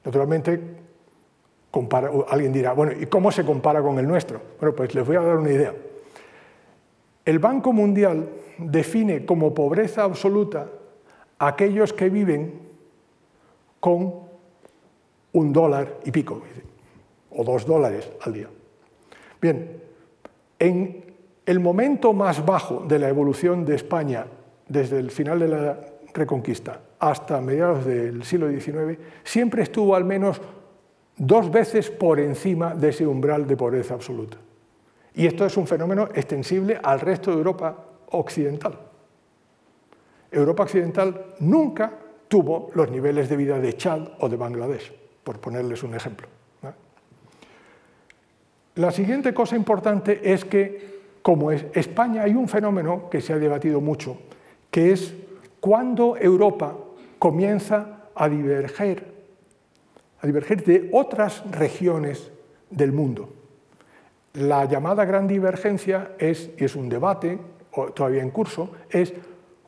Naturalmente, alguien dirá, bueno, ¿y cómo se compara con el nuestro? Bueno, pues les voy a dar una idea. El Banco Mundial define como pobreza absoluta aquellos que viven con un dólar y pico, o dos dólares al día. Bien, en el momento más bajo de la evolución de España desde el final de la Reconquista hasta mediados del siglo XIX, siempre estuvo al menos dos veces por encima de ese umbral de pobreza absoluta. Y esto es un fenómeno extensible al resto de Europa occidental. Europa occidental nunca tuvo los niveles de vida de Chad o de Bangladesh, por ponerles un ejemplo. La siguiente cosa importante es que, como es España, hay un fenómeno que se ha debatido mucho, que es cuando Europa comienza a diverger, a diverger de otras regiones del mundo. La llamada gran divergencia es, y es un debate todavía en curso, es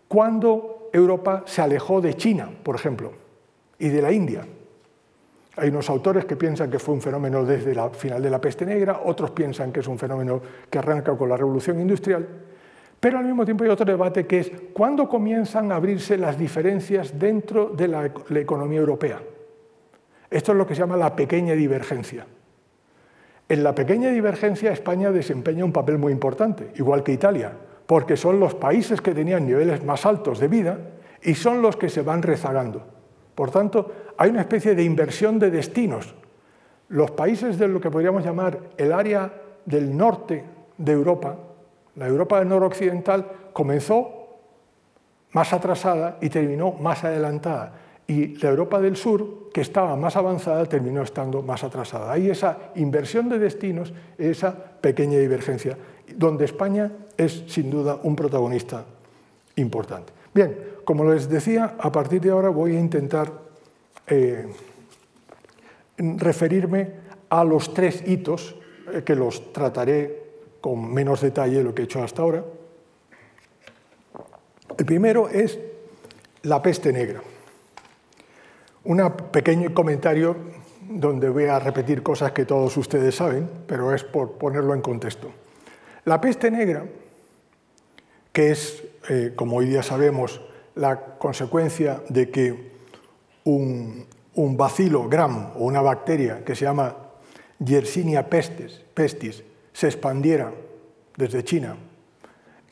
cuando Europa se alejó de China, por ejemplo, y de la India. Hay unos autores que piensan que fue un fenómeno desde la final de la peste negra, otros piensan que es un fenómeno que arranca con la revolución industrial, pero al mismo tiempo hay otro debate que es cuándo comienzan a abrirse las diferencias dentro de la, economía europea. Esto es lo que se llama la pequeña divergencia. En la pequeña divergencia España desempeña un papel muy importante, igual que Italia, porque son los países que tenían niveles más altos de vida y son los que se van rezagando. Por tanto, hay una especie de inversión de destinos. Los países de lo que podríamos llamar el área del norte de Europa, la Europa del noroccidental comenzó más atrasada y terminó más adelantada. Y la Europa del sur, que estaba más avanzada, terminó estando más atrasada. Hay esa inversión de destinos, esa pequeña divergencia, donde España es sin duda un protagonista importante. Bien, como les decía, a partir de ahora voy a intentar eh, referirme a los tres hitos eh, que los trataré con menos detalle de lo que he hecho hasta ahora. El primero es la peste negra. Un pequeño comentario donde voy a repetir cosas que todos ustedes saben, pero es por ponerlo en contexto. La peste negra, que es, eh, como hoy día sabemos, la consecuencia de que un, bacilo gram o una bacteria que se llama Yersinia pestis, pestis se expandiera desde China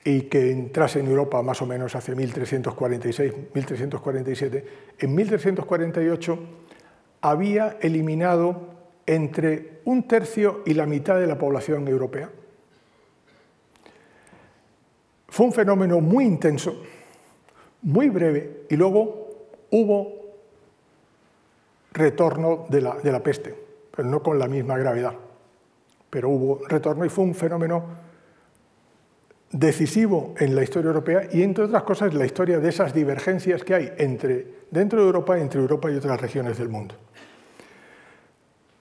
y que entrase en Europa más o menos hace 1346, 1347, en 1348 había eliminado entre un tercio y la mitad de la población europea. Fue un fenómeno muy intenso, muy breve, y luego hubo retorno de la, de la peste, pero no con la misma gravedad pero hubo retorno y fue un fenómeno decisivo en la historia europea y, entre otras cosas, la historia de esas divergencias que hay entre, dentro de Europa entre Europa y otras regiones del mundo.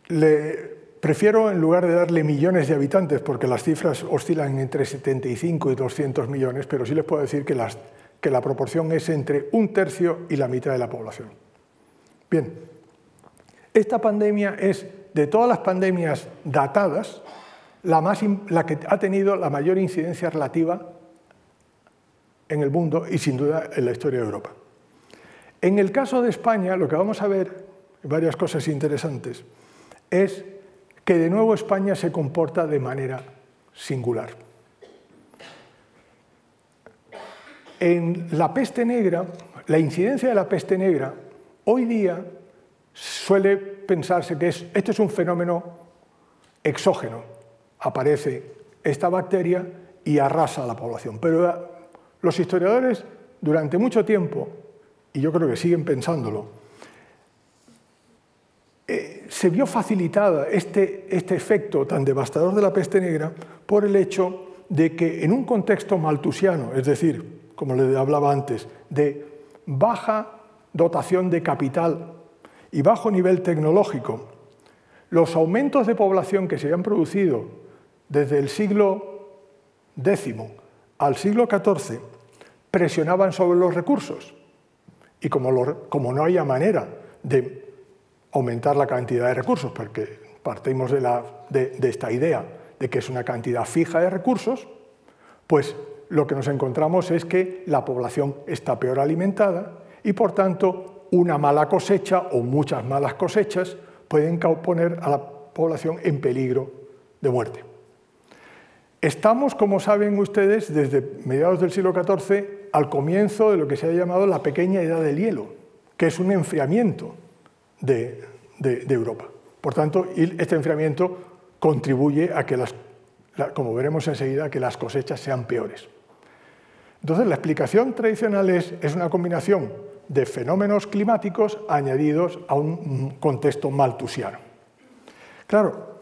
Le prefiero, en lugar de darle millones de habitantes, porque las cifras oscilan entre 75 y 200 millones, pero sí les puedo decir que, la proporción es entre un tercio y la mitad de la población. Bien, esta pandemia es de todas las pandemias datadas, la, la que ha tenido la mayor incidencia relativa en el mundo y sin duda en la historia de Europa. En el caso de España, lo que vamos a ver, varias cosas interesantes, es que de nuevo España se comporta de manera singular. En la peste negra, la incidencia de la peste negra, hoy día suele pensarse que es, este es un fenómeno exógeno. Aparece esta bacteria y arrasa a la población. Pero los historiadores durante mucho tiempo, y yo creo que siguen pensándolo, se vio facilitada este, este efecto tan devastador de la peste negra por el hecho de que en un contexto maltusiano, es decir, como le hablaba antes, de baja dotación de capital y bajo nivel tecnológico, los aumentos de población que se habían producido desde el siglo X al siglo XIV presionaban sobre los recursos. Y como, no había manera de aumentar la cantidad de recursos, porque partimos de esta idea de que es una cantidad fija de recursos, pues lo que nos encontramos es que la población está peor alimentada y por tanto una mala cosecha o muchas malas cosechas pueden poner a la población en peligro de muerte. Estamos, como saben ustedes, desde mediados del siglo XIV al comienzo de lo que se ha llamado la pequeña edad del hielo, que es un enfriamiento de, Europa. Por tanto, este enfriamiento contribuye a que, las, como veremos enseguida, que las cosechas sean peores. Entonces, la explicación tradicional es, es una combinación de fenómenos climáticos añadidos a un contexto maltusiano. Claro,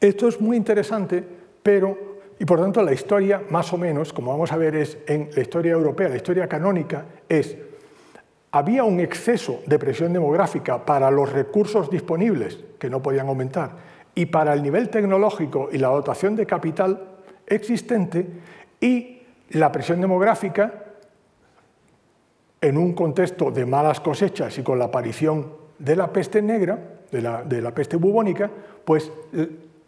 esto es muy interesante, pero, y por tanto la historia, más o menos, como vamos a ver, es en la historia europea, la historia canónica, es, había un exceso de presión demográfica para los recursos disponibles, que no podían aumentar, y para el nivel tecnológico y la dotación de capital existente, y la presión demográfica, en un contexto de malas cosechas y con la aparición de la peste negra, de la, peste bubónica, pues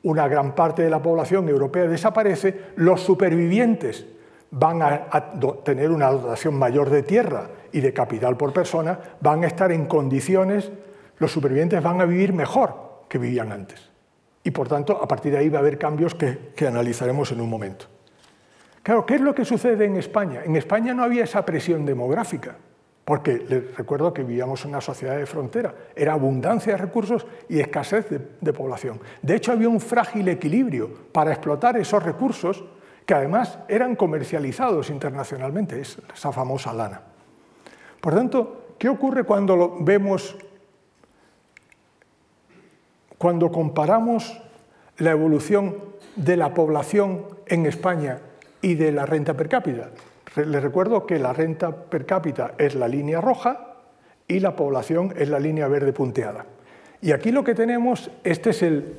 una gran parte de la población europea desaparece, los supervivientes van a, tener una dotación mayor de tierra y de capital por persona, van a estar en condiciones, los supervivientes van a vivir mejor que vivían antes. Y por tanto, a partir de ahí va a haber cambios que analizaremos en un momento. Claro, ¿qué es lo que sucede en España? En España no había esa presión demográfica, porque les recuerdo que vivíamos en una sociedad de frontera, era abundancia de recursos y escasez de, población. De hecho, había un frágil equilibrio para explotar esos recursos que además eran comercializados internacionalmente, esa famosa lana. Por tanto, ¿qué ocurre cuando lo vemos, cuando comparamos la evolución de la población en España y de la renta per cápita. Les recuerdo que la renta per cápita es la línea roja y la población es la línea verde punteada. Y aquí lo que tenemos, este es el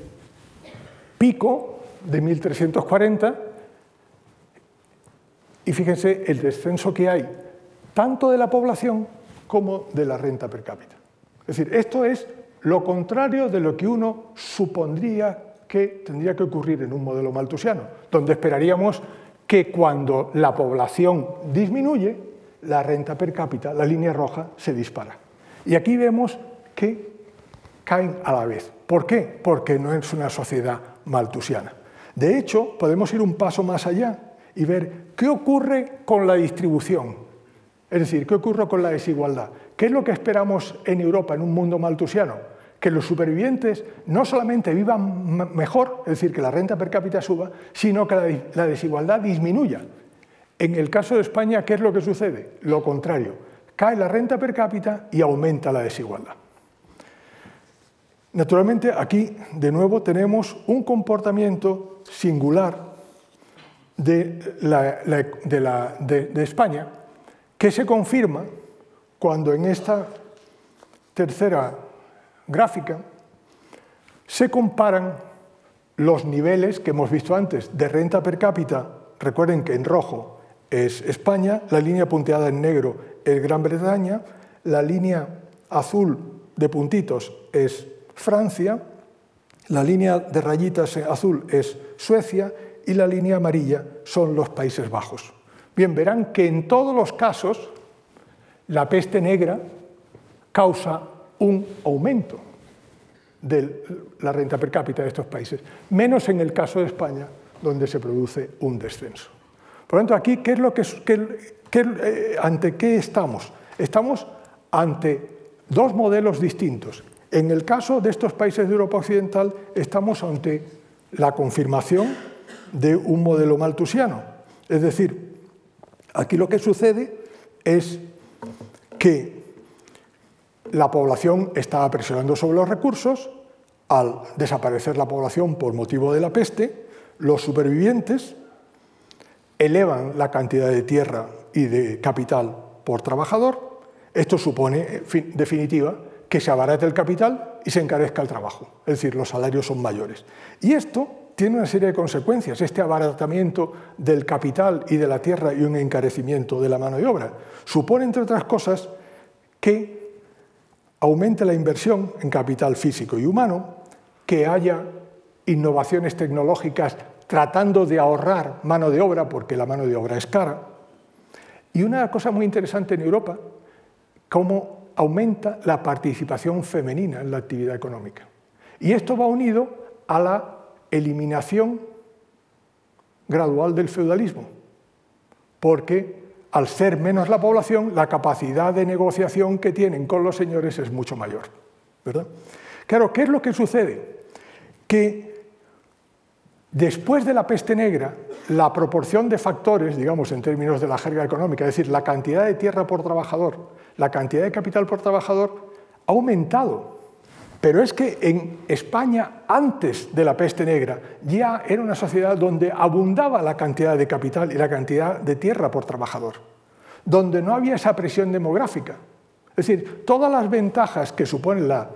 pico de 1340 y fíjense el descenso que hay tanto de la población como de la renta per cápita. Es decir, esto es lo contrario de lo que uno supondría que tendría que ocurrir en un modelo maltusiano, donde esperaríamos que cuando la población disminuye, la renta per cápita, la línea roja, se dispara. Y aquí vemos que caen a la vez. ¿Por qué? Porque no es una sociedad maltusiana. De hecho, podemos ir un paso más allá y ver qué ocurre con la distribución. Es decir, qué ocurre con la desigualdad. ¿Qué es lo que esperamos en Europa en un mundo maltusiano? que los supervivientes no solamente vivan mejor, es decir, que la renta per cápita suba, sino que la desigualdad disminuya. En el caso de España, ¿qué es lo que sucede? Lo contrario, cae la renta per cápita y aumenta la desigualdad. Naturalmente, aquí de nuevo tenemos un comportamiento singular de, de España que se confirma cuando en esta tercera gráfica, se comparan los niveles que hemos visto antes de renta per cápita. Recuerden que en rojo es España, la línea punteada en negro es Gran Bretaña, la línea azul de puntitos es Francia, la línea de rayitas azul es Suecia y la línea amarilla son los Países Bajos. Bien, verán que en todos los casos la peste negra causa un aumento de la renta per cápita de estos países, menos en el caso de España, donde se produce un descenso. Por lo tanto, aquí, ¿qué es lo que, eh, ¿ante qué estamos? Estamos ante dos modelos distintos. En el caso de estos países de Europa Occidental, estamos ante la confirmación de un modelo maltusiano. Es decir, aquí lo que sucede es que la población estaba presionando sobre los recursos, al desaparecer la población por motivo de la peste, los supervivientes elevan la cantidad de tierra y de capital por trabajador. Esto supone, en definitiva, que se abarate el capital y se encarezca el trabajo, es decir, los salarios son mayores. Y esto tiene una serie de consecuencias, este abaratamiento del capital y de la tierra y un encarecimiento de la mano de obra. Supone, entre otras cosas, que aumente la inversión en capital físico y humano, que haya innovaciones tecnológicas tratando de ahorrar mano de obra, porque la mano de obra es cara. Y una cosa muy interesante en Europa, cómo aumenta la participación femenina en la actividad económica. Y esto va unido a la eliminación gradual del feudalismo, porque al ser menos la población, la capacidad de negociación que tienen con los señores es mucho mayor. ¿verdad? Claro, ¿qué es lo que sucede? Que después de la peste negra, la proporción de factores, digamos en términos de la jerga económica, es decir, la cantidad de tierra por trabajador, la cantidad de capital por trabajador, ha aumentado. Pero es que en España, antes de la peste negra, ya era una sociedad donde abundaba la cantidad de capital y la cantidad de tierra por trabajador, donde no había esa presión demográfica. Es decir, todas las ventajas que supone la,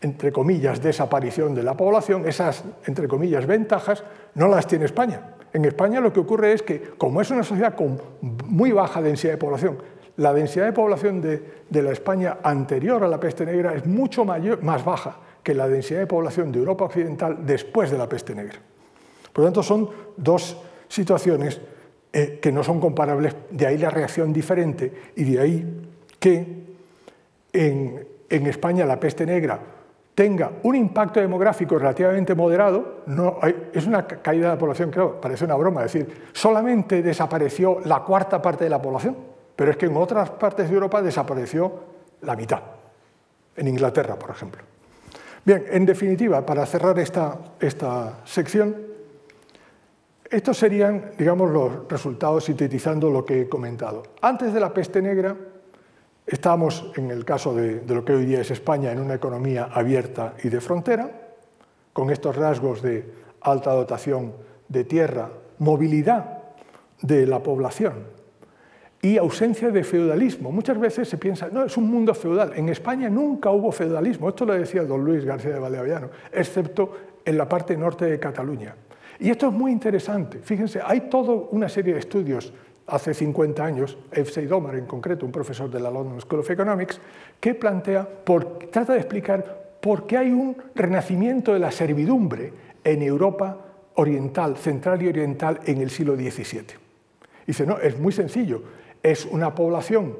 entre comillas, desaparición de la población, esas, entre comillas, ventajas, no las tiene España. En España lo que ocurre es que, como es una sociedad con muy baja densidad de población, la densidad de población de, la España anterior a la peste negra es mucho más baja que la densidad de población de Europa Occidental después de la peste negra. Por lo tanto, son dos situaciones eh, que no son comparables, de ahí la reacción diferente y de ahí que en, España la peste negra tenga un impacto demográfico relativamente moderado, no es una caída de la población, creo, parece una broma, es decir, solamente desapareció la cuarta parte de la población, pero es que en otras partes de Europa desapareció la mitad, en Inglaterra, por ejemplo. Bien, en definitiva, para cerrar esta, esta sección, estos serían, digamos, los resultados sintetizando lo que he comentado. Antes de la peste negra, estábamos, en el caso de, de, lo que hoy día es España, en una economía abierta y de frontera, con estos rasgos de alta dotación de tierra, movilidad de la población y ausencia de feudalismo. Muchas veces se piensa, no, es un mundo feudal. En España nunca hubo feudalismo, esto lo decía don Luis García de Valdeavellano, excepto en la parte norte de Cataluña. Y esto es muy interesante. Fíjense, hay toda una serie de estudios hace 50 años, F. Seydomar en concreto, un profesor de la London School of Economics, que plantea, trata de explicar por qué hay un renacimiento de la servidumbre en Europa oriental, central y oriental en el siglo XVII. Dice, no, es muy sencillo es una población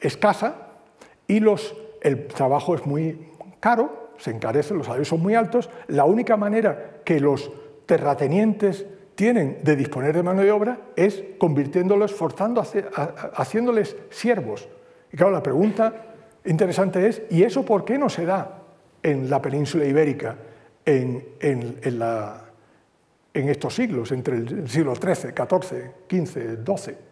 escasa y los, el trabajo es muy caro, se encarece, los salarios son muy altos. La única manera que los terratenientes tienen de disponer de mano de obra es convirtiéndolos, forzando, haciéndoles siervos. Y claro, la pregunta interesante es, ¿y eso por qué no se da en la península ibérica en, en, la, en estos siglos, entre el siglo XIII, XIV, XV, XII?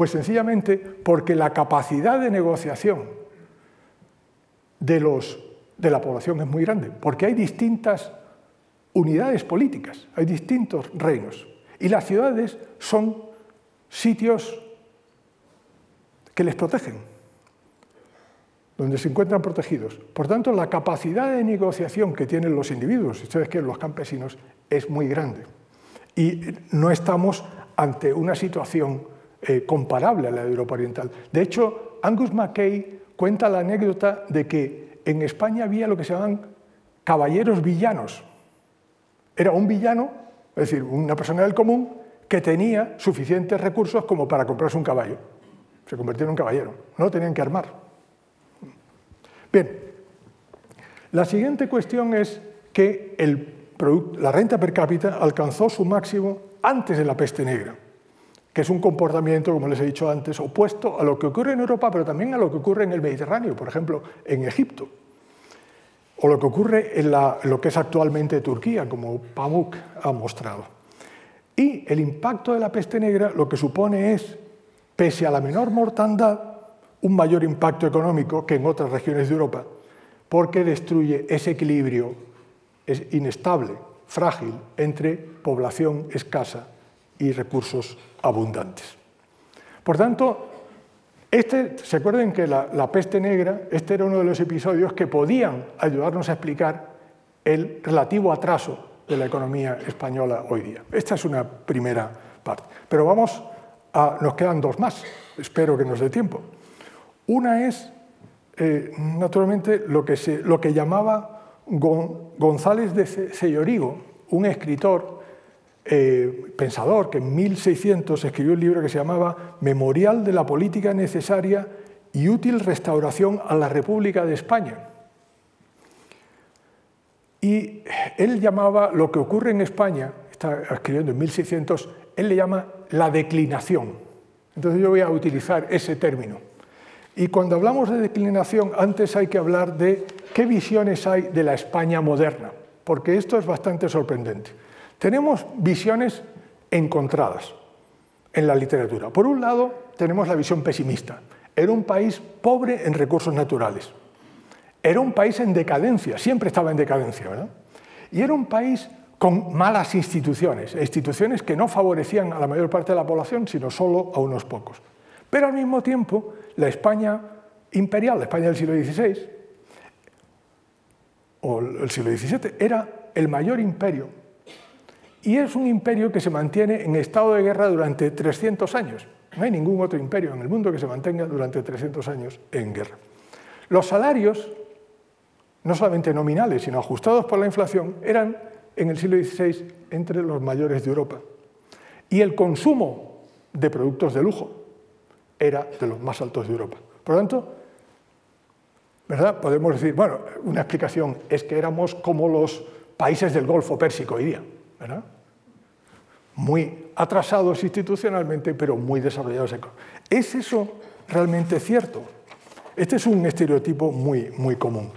Pues sencillamente porque la capacidad de negociación de, la población es muy grande, porque hay distintas unidades políticas, hay distintos reinos. Y las ciudades son sitios que les protegen, donde se encuentran protegidos. Por tanto, la capacidad de negociación que tienen los individuos, ustedes quieren los campesinos, es muy grande. Y no estamos ante una situación eh, comparable a la de Europa Oriental. De hecho, Angus Mackay cuenta la anécdota de que en España había lo que se llaman caballeros villanos. Era un villano, es decir, una persona del común, que tenía suficientes recursos como para comprarse un caballo. Se convirtió en un caballero, no tenían que armar. Bien, la siguiente cuestión es que la renta per cápita alcanzó su máximo antes de la peste negra que es un comportamiento, como les he dicho antes, opuesto a lo que ocurre en Europa, pero también a lo que ocurre en el Mediterráneo, por ejemplo, en Egipto, o lo que ocurre en, lo que es actualmente Turquía, como Pamuk ha mostrado. Y el impacto de la peste negra lo que supone es, pese a la menor mortandad, un mayor impacto económico que en otras regiones de Europa, porque destruye ese equilibrio inestable, frágil, entre población escasa y recursos abundantes. Por tanto, Este, se acuerdan que la, peste negra, este era uno de los episodios que podían ayudarnos a explicar el relativo atraso de la economía española hoy día. Esta es una primera parte. Pero vamos a, nos quedan dos más, espero que nos dé tiempo. Una es, eh, naturalmente, lo que, se, lo que llamaba González de Sellorigo, un escritor, eh, pensador, que en 1600 escribió un libro que se llamaba Memorial de la Política Necesaria y Útil Restauración a la República de España. Y él llamaba lo que ocurre en España, está escribiendo en 1600, él le llama la declinación. Entonces yo voy a utilizar ese término. Y cuando hablamos de declinación, antes hay que hablar de qué visiones hay de la España moderna, porque esto es bastante sorprendente. Tenemos visiones encontradas en la literatura. Por un lado, tenemos la visión pesimista. Era un país pobre en recursos naturales. Era un país en decadencia, siempre estaba en decadencia, ¿verdad? Y era un país con malas instituciones, instituciones que no favorecían a la mayor parte de la población, sino solo a unos pocos. Pero al mismo tiempo, la España imperial, la España del siglo XVI, o el siglo XVII, era el mayor imperio. Y es un imperio que se mantiene en estado de guerra durante 300 años. No hay ningún otro imperio en el mundo que se mantenga durante 300 años en guerra. Los salarios no solamente nominales, sino ajustados por la inflación, eran en el siglo XVI entre los mayores de Europa. Y el consumo de productos de lujo era de los más altos de Europa. Por lo tanto, ¿verdad? podemos decir, bueno, una explicación es que éramos como los países del Golfo Pérsico hoy día, muy atrasados institucionalmente, pero muy desarrollados. ¿Es eso realmente cierto? Este es un estereotipo muy, muy común.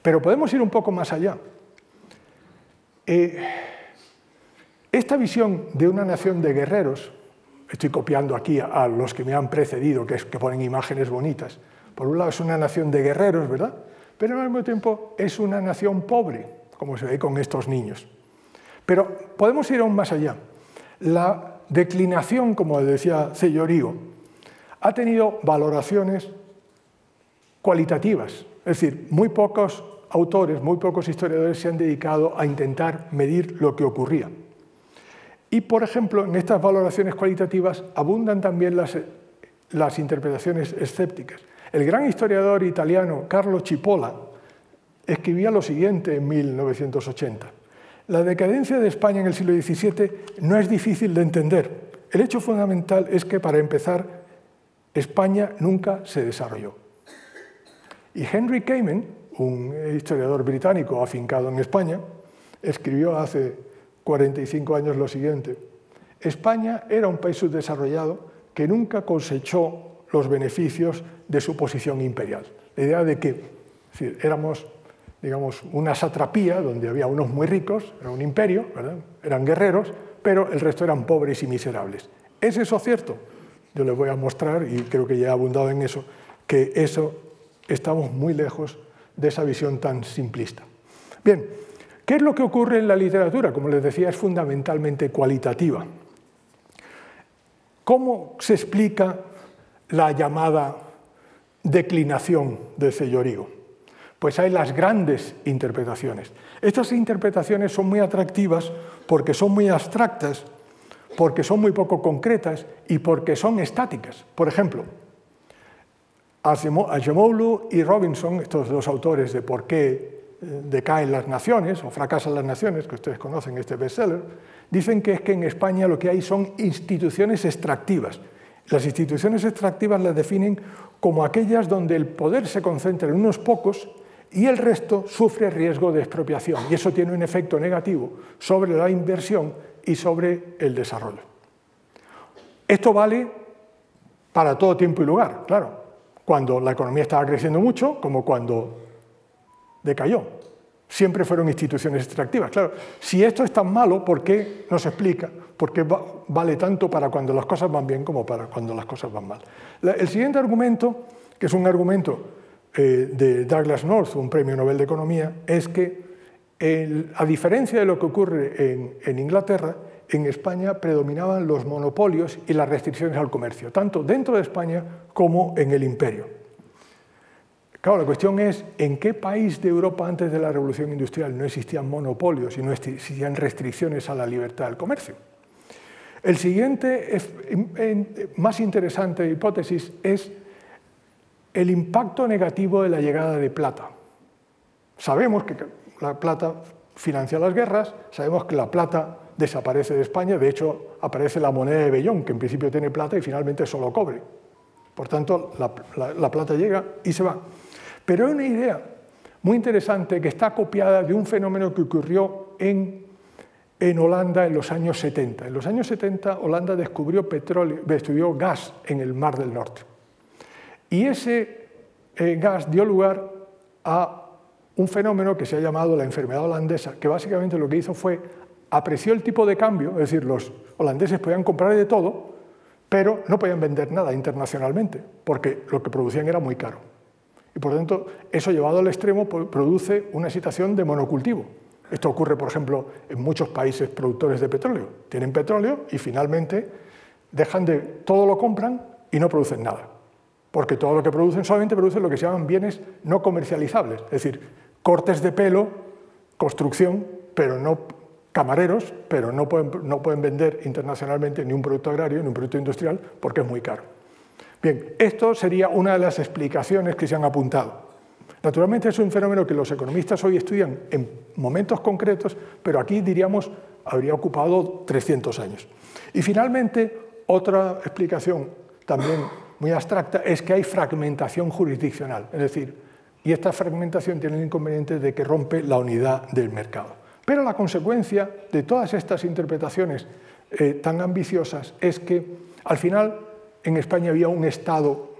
Pero podemos ir un poco más allá. Eh, esta visión de una nación de guerreros, estoy copiando aquí a, los que me han precedido, que, que ponen imágenes bonitas, por un lado es una nación de guerreros, ¿verdad? Pero al mismo tiempo es una nación pobre, como se ve con estos niños. Pero podemos ir aún más allá. La declinación, como decía Cellorío, ha tenido valoraciones cualitativas, es decir, muy pocos autores, muy pocos historiadores se han dedicado a intentar medir lo que ocurría. Y, por ejemplo, en estas valoraciones cualitativas abundan también las, interpretaciones escépticas. El gran historiador italiano Carlo Cipolla escribía lo siguiente en 1980. La decadencia de España en el siglo XVII no es difícil de entender. El hecho fundamental es que, para empezar, España nunca se desarrolló. Y Henry Kamen, un historiador británico afincado en España, escribió hace 45 años lo siguiente. España era un país subdesarrollado que nunca cosechó los beneficios de su posición imperial. La idea de que éramos digamos, una satrapía donde había unos muy ricos, era un imperio, eran guerreros, pero el resto eran pobres y miserables. ¿Es eso cierto? Yo les voy a mostrar, y creo que ya he abundado en eso, que eso estamos muy lejos de esa visión tan simplista. Bien, ¿qué es lo que ocurre en la literatura? Como les decía, es fundamentalmente cualitativa. ¿Cómo se explica la llamada declinación de Cellorigo? Pues hay las grandes interpretaciones. Estas interpretaciones son muy atractivas porque son muy abstractas, porque son muy poco concretas y porque son estáticas. Por ejemplo, Acemoglu y Robinson, estos dos autores de por qué eh, decaen las naciones o fracasan las naciones, que ustedes conocen este bestseller, dicen que es que en España lo que hay son instituciones extractivas. Las instituciones extractivas las definen como aquellas donde el poder se concentra en unos pocos y el resto sufre riesgo de expropiación. Y eso tiene un efecto negativo sobre la inversión y sobre el desarrollo. Esto vale para todo tiempo y lugar, claro cuando la economía estaba creciendo mucho como cuando decayó. Siempre fueron instituciones extractivas. Claro, si esto es tan malo, ¿por qué no se explica? ¿Por qué vale tanto para cuando las cosas van bien como para cuando las cosas van mal? El siguiente argumento, que es un argumento eh, de Douglas North, un premio Nobel de Economía, es que a diferencia de lo que ocurre en, en Inglaterra, en España predominaban los monopolios y las restricciones al comercio, tanto dentro de España como en el imperio. Claro, la cuestión es en qué país de Europa antes de la Revolución Industrial no existían monopolios y no existían restricciones a la libertad del comercio. El siguiente, más interesante hipótesis es el impacto negativo de la llegada de plata. Sabemos que la plata financia las guerras, sabemos que la plata desaparece de España, de hecho aparece la moneda de Bellón, que en principio tiene plata y finalmente solo cobre. Por tanto, la, plata llega y se va. Pero hay una idea muy interesante que está copiada de un fenómeno que ocurrió en, en Holanda en los años 70. En los años 70 Holanda descubrió, petróleo, descubrió gas en el Mar del Norte. Y ese eh, gas dio lugar a un fenómeno que se ha llamado la enfermedad holandesa, que básicamente lo que hizo fue apreció el tipo de cambio, es decir, los holandeses podían comprar de todo, pero no podían vender nada internacionalmente, porque lo que producían era muy caro. Y por tanto, eso llevado al extremo produce una situación de monocultivo. Esto ocurre, por ejemplo, en muchos países productores de petróleo. Tienen petróleo y finalmente dejan de, todo lo compran y no producen nada. Porque todo lo que producen solamente producen lo que se llaman bienes no comercializables, es decir, cortes de pelo, construcción, pero no camareros, pero no pueden, no pueden vender internacionalmente ni un producto agrario ni un producto industrial porque es muy caro. Bien, esto sería una de las explicaciones que se han apuntado. Naturalmente es un fenómeno que los economistas hoy estudian en momentos concretos, pero aquí diríamos habría ocupado 300 años. Y finalmente, otra explicación también muy abstracta es que hay fragmentación jurisdiccional, es decir, y esta fragmentación tiene el inconveniente de que rompe la unidad del mercado. Pero la consecuencia de todas estas interpretaciones eh, tan ambiciosas es que al final en España había un Estado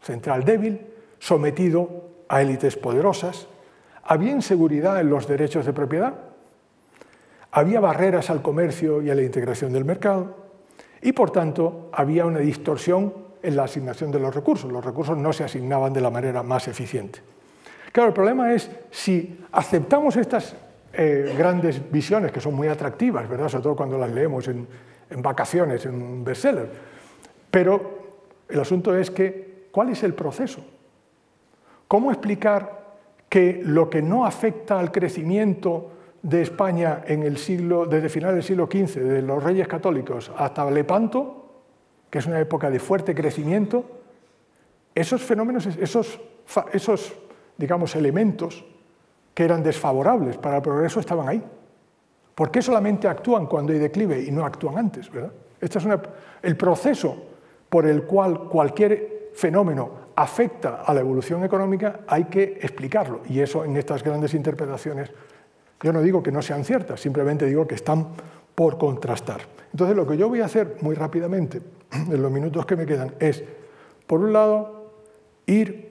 central débil, sometido a élites poderosas, había inseguridad en los derechos de propiedad, había barreras al comercio y a la integración del mercado y por tanto había una distorsión en la asignación de los recursos. Los recursos no se asignaban de la manera más eficiente. Claro, el problema es si aceptamos estas eh, grandes visiones que son muy atractivas, ¿verdad? sobre todo cuando las leemos en, vacaciones, en un bestseller. Pero el asunto es que, ¿cuál es el proceso? ¿Cómo explicar que lo que no afecta al crecimiento de España en el siglo, desde finales del siglo XV, de los reyes católicos hasta Lepanto, que es una época de fuerte crecimiento, esos fenómenos, esos, esos digamos, elementos que eran desfavorables para el progreso estaban ahí. ¿Por qué solamente actúan cuando hay declive y no actúan antes? ¿verdad? Este es el proceso por el cual cualquier fenómeno afecta a la evolución económica hay que explicarlo. Y eso en estas grandes interpretaciones, yo no digo que no sean ciertas, simplemente digo que están por contrastar. Entonces lo que yo voy a hacer muy rápidamente, en los minutos que me quedan, es, por un lado, ir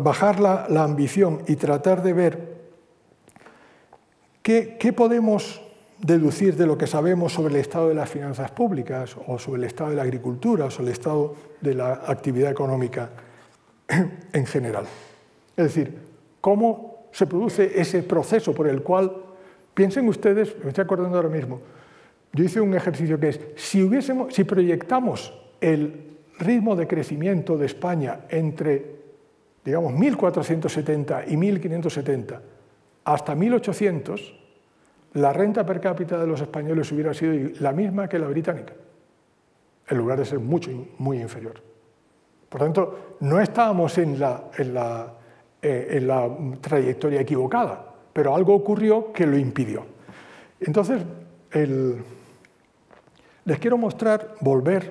bajar la, ambición y tratar de ver qué, qué podemos deducir de lo que sabemos sobre el estado de las finanzas públicas o sobre el estado de la agricultura o sobre el estado de la actividad económica en general. Es decir, cómo se produce ese proceso por el cual, piensen ustedes, me estoy acordando ahora mismo, yo hice un ejercicio que es, si, proyectamos el ritmo de crecimiento de España entre digamos 1470 y 1570 hasta 1800, la renta per cápita de los españoles hubiera sido la misma que la británica, en lugar de ser mucho, muy inferior. Por tanto, no estábamos en la, eh, en la trayectoria equivocada, pero algo ocurrió que lo impidió. Entonces, les quiero mostrar, volver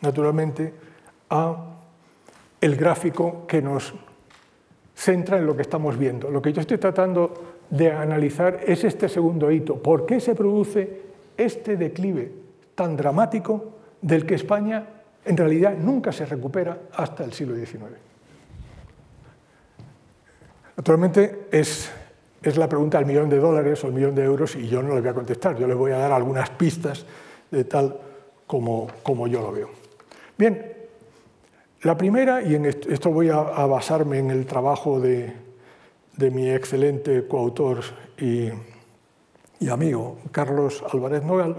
naturalmente a el gráfico que nos centra en lo que estamos viendo. Lo que yo estoy tratando de analizar es este segundo hito. ¿Por qué se produce este declive tan dramático del que España en realidad nunca se recupera hasta el siglo XIX? Naturalmente es, es la pregunta del millón de dólares o el millón de euros y yo no le voy a contestar. Yo les voy a dar algunas pistas de tal como, como yo lo veo. Bien, la primera, y en esto voy a basarme en el trabajo de, mi excelente coautor y y amigo Carlos Álvarez Nogal,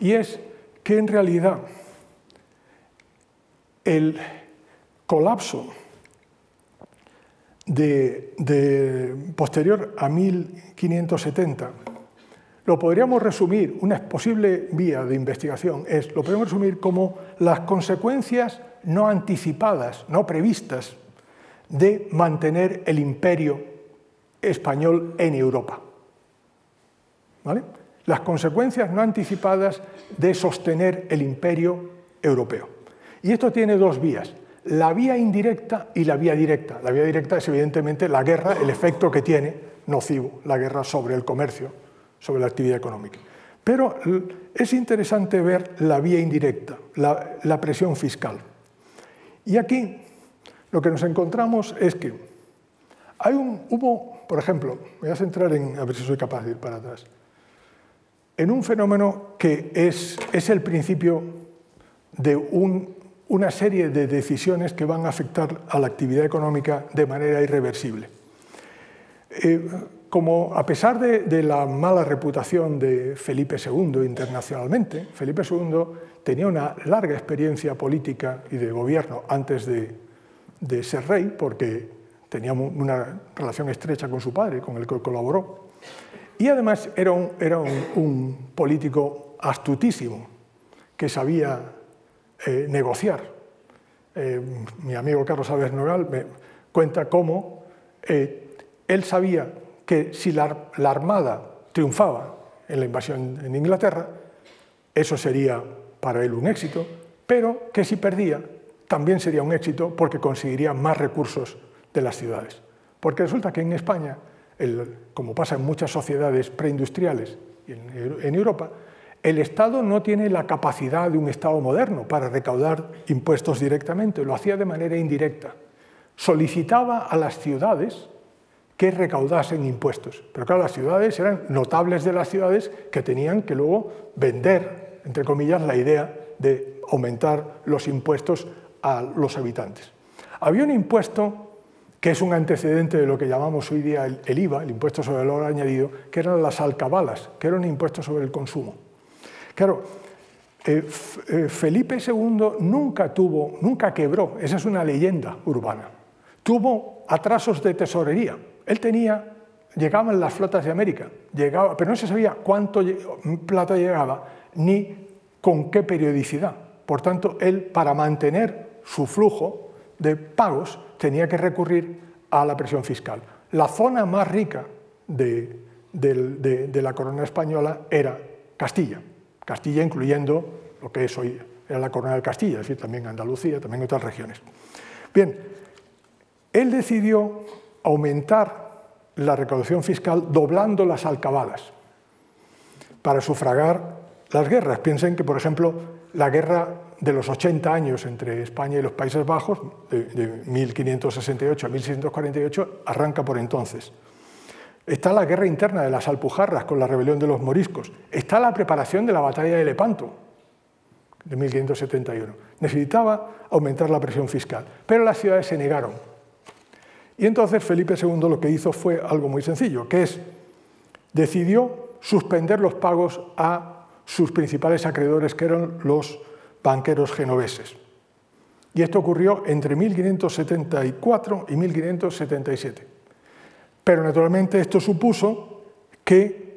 y es que en realidad el colapso de, posterior a 1570 lo podríamos resumir, una posible vía de investigación es, lo podemos resumir como las consecuencias no anticipadas, no previstas, de mantener el imperio español en Europa. ¿Vale? Las consecuencias no anticipadas de sostener el imperio europeo. Y esto tiene dos vías, la vía indirecta y la vía directa. La vía directa es evidentemente la guerra, el efecto que tiene nocivo la guerra sobre el comercio, sobre la actividad económica. Pero es interesante ver la vía indirecta, la, presión fiscal. Y aquí lo que nos encontramos es que hay un, hubo, por ejemplo, voy a centrar en, a ver si soy capaz de ir para atrás, en un fenómeno que es, es el principio de una serie de decisiones que van a afectar a la actividad económica de manera irreversible. Eh, como a pesar de, la mala reputación de Felipe II internacionalmente, Felipe II tenía una larga experiencia política y de gobierno antes de, ser rey, porque tenía una relación estrecha con su padre, con el que colaboró. Y además era un, era un, político astutísimo, que sabía eh, negociar. Eh, mi amigo Carlos Álvarez Nogal me cuenta cómo eh, él sabía que si la, Armada triunfaba en la invasión en Inglaterra, eso sería para él un éxito, pero que si perdía, también sería un éxito porque conseguiría más recursos de las ciudades. Porque resulta que en España, como pasa en muchas sociedades preindustriales en Europa, el Estado no tiene la capacidad de un Estado moderno para recaudar impuestos directamente, lo hacía de manera indirecta. Solicitaba a las ciudades que recaudasen impuestos. Pero claro, las ciudades eran notables de las ciudades que tenían que luego vender, entre comillas, la idea de aumentar los impuestos a los habitantes. Había un impuesto que es un antecedente de lo que llamamos hoy día el, IVA, el impuesto sobre el valor añadido, que eran las alcabalas, que era un impuesto sobre el consumo. Claro, eh, eh, Felipe II nunca tuvo, nunca quebró, esa es una leyenda urbana. Tuvo atrasos de tesorería, él tenía, llegaban las flotas de América, llegaba, pero no se sabía cuánto plata llegaba ni con qué periodicidad. Por tanto, él, para mantener su flujo de pagos, tenía que recurrir a la presión fiscal. La zona más rica de, la corona española era Castilla, Castilla incluyendo lo que es hoy era la corona de Castilla, es decir, también Andalucía, también otras regiones. Bien, él decidió aumentar la recaudación fiscal doblando las alcabalas para sufragar las guerras. Piensen que, por ejemplo, la guerra de los 80 años entre España y los Países Bajos, de, 1568 a 1648, arranca por entonces. Está la guerra interna de las Alpujarras con la rebelión de los moriscos. Está la preparación de la batalla de Lepanto, de 1571. Necesitaba aumentar la presión fiscal, pero las ciudades se negaron. Y entonces Felipe II lo que hizo fue algo muy sencillo, que es decidió suspender los pagos a sus principales acreedores, que eran los banqueros genoveses. Y esto ocurrió entre 1574 y 1577. Pero naturalmente esto supuso que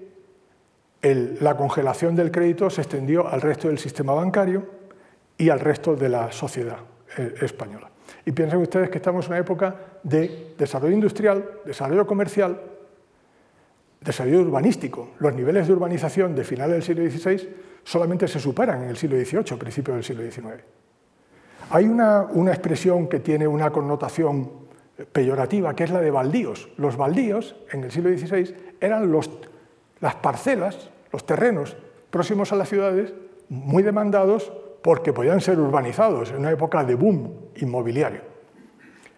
la congelación del crédito se extendió al resto del sistema bancario y al resto de la sociedad eh, española. Y piensen ustedes que estamos en una época de desarrollo industrial, desarrollo comercial, desarrollo urbanístico. Los niveles de urbanización de finales del siglo XVI solamente se superan en el siglo XVIII, principios del siglo XIX. Hay una, expresión que tiene una connotación peyorativa, que es la de baldíos. Los baldíos, en el siglo XVI, eran las parcelas, los terrenos próximos a las ciudades, muy demandados porque podían ser urbanizados en una época de boom inmobiliario.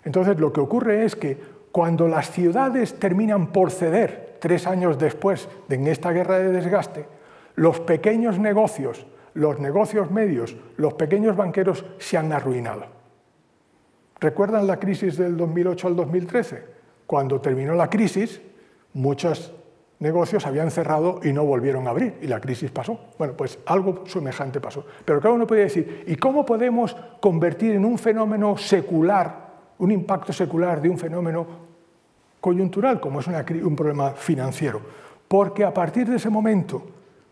Entonces lo que ocurre es que cuando las ciudades terminan por ceder tres años después de en esta guerra de desgaste, los pequeños negocios, los negocios medios, los pequeños banqueros se han arruinado. ¿Recuerdan la crisis del 2008 al 2013? Cuando terminó la crisis, muchos negocios habían cerrado y no volvieron a abrir y la crisis pasó. Bueno, pues algo semejante pasó. Pero claro, uno podría decir, ¿y cómo podemos convertir en un fenómeno secular, un impacto secular de un fenómeno coyuntural, como es un problema financiero? Porque a partir de ese momento,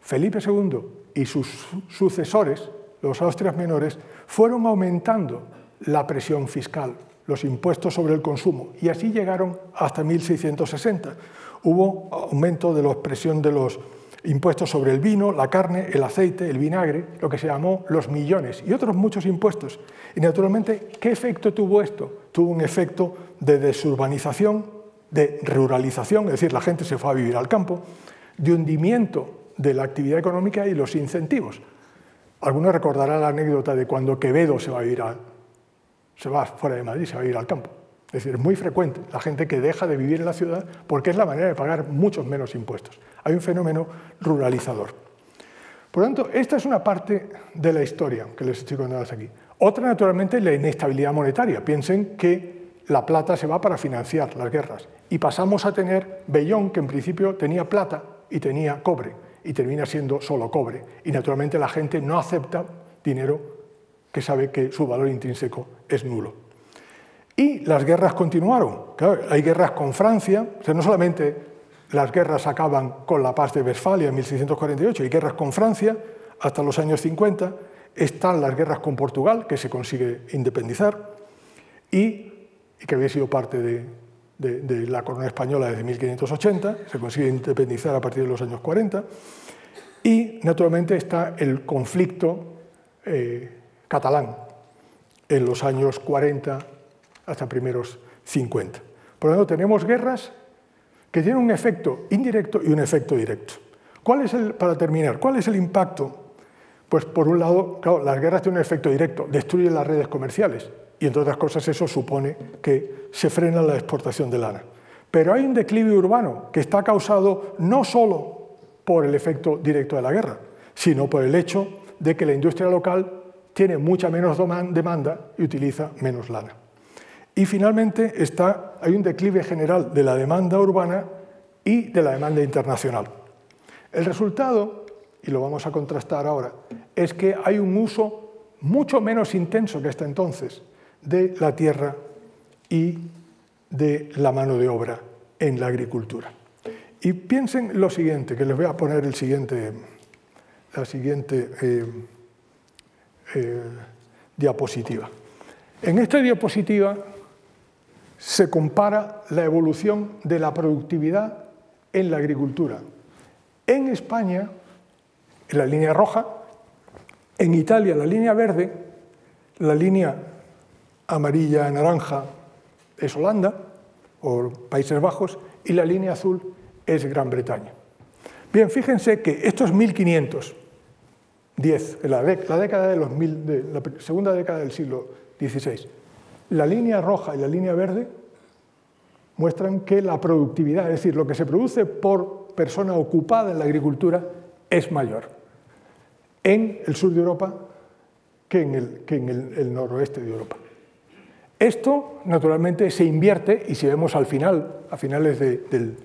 Felipe II y sus sucesores, los austrias menores, fueron aumentando la presión fiscal, los impuestos sobre el consumo, y así llegaron hasta 1660 hubo aumento de la presión de los impuestos sobre el vino, la carne, el aceite, el vinagre, lo que se llamó los millones y otros muchos impuestos. Y naturalmente, ¿qué efecto tuvo esto? Tuvo un efecto de desurbanización, de ruralización, es decir, la gente se fue a vivir al campo, de hundimiento de la actividad económica y los incentivos. Algunos recordarán la anécdota de cuando Quevedo se va a ir a, se va fuera de Madrid, se va a ir al campo. Es decir, es muy frecuente la gente que deja de vivir en la ciudad porque es la manera de pagar muchos menos impuestos. Hay un fenómeno ruralizador. Por lo tanto, esta es una parte de la historia que les estoy contando aquí. Otra, naturalmente, es la inestabilidad monetaria. Piensen que la plata se va para financiar las guerras y pasamos a tener Bellón, que en principio tenía plata y tenía cobre, y termina siendo solo cobre. Y naturalmente la gente no acepta dinero que sabe que su valor intrínseco es nulo. Y las guerras continuaron. hay guerras con Francia, o sea, no solamente las guerras acaban con la paz de Westfalia en 1648, hay guerras con Francia hasta los años 50, están las guerras con Portugal, que se consigue independizar, y, que había sido parte de, la corona española desde 1580, se consigue independizar a partir de los años 40, y naturalmente está el conflicto eh, catalán en los años 40 hasta primeros 50. Por lo tanto, tenemos guerras que tienen un efecto indirecto y un efecto directo. ¿Cuál es el, para terminar, cuál es el impacto? Pues por un lado, claro, las guerras tienen un efecto directo, destruyen las redes comerciales y entre otras cosas eso supone que se frena la exportación de lana. Pero hay un declive urbano que está causado no solo por el efecto directo de la guerra, sino por el hecho de que la industria local tiene mucha menos demanda y utiliza menos lana. Y finalmente está, hay un declive general de la demanda urbana y de la demanda internacional. El resultado, y lo vamos a contrastar ahora, es que hay un uso mucho menos intenso que hasta entonces de la tierra y de la mano de obra en la agricultura. Y piensen lo siguiente, que les voy a poner el siguiente, la siguiente eh, eh, diapositiva. En esta diapositiva se compara la evolución de la productividad en la agricultura. En España, en la línea roja, en Italia la línea verde, la línea amarilla naranja es Holanda o Países Bajos y la línea azul es Gran Bretaña. Bien, fíjense que estos 1510, la, la década de los de la segunda década del siglo XVI, la línea roja y la línea verde muestran que la productividad, es decir, lo que se produce por persona ocupada en la agricultura, es mayor en el sur de Europa que en el, noroeste de Europa. Esto, naturalmente, se invierte y si vemos al final, a finales del,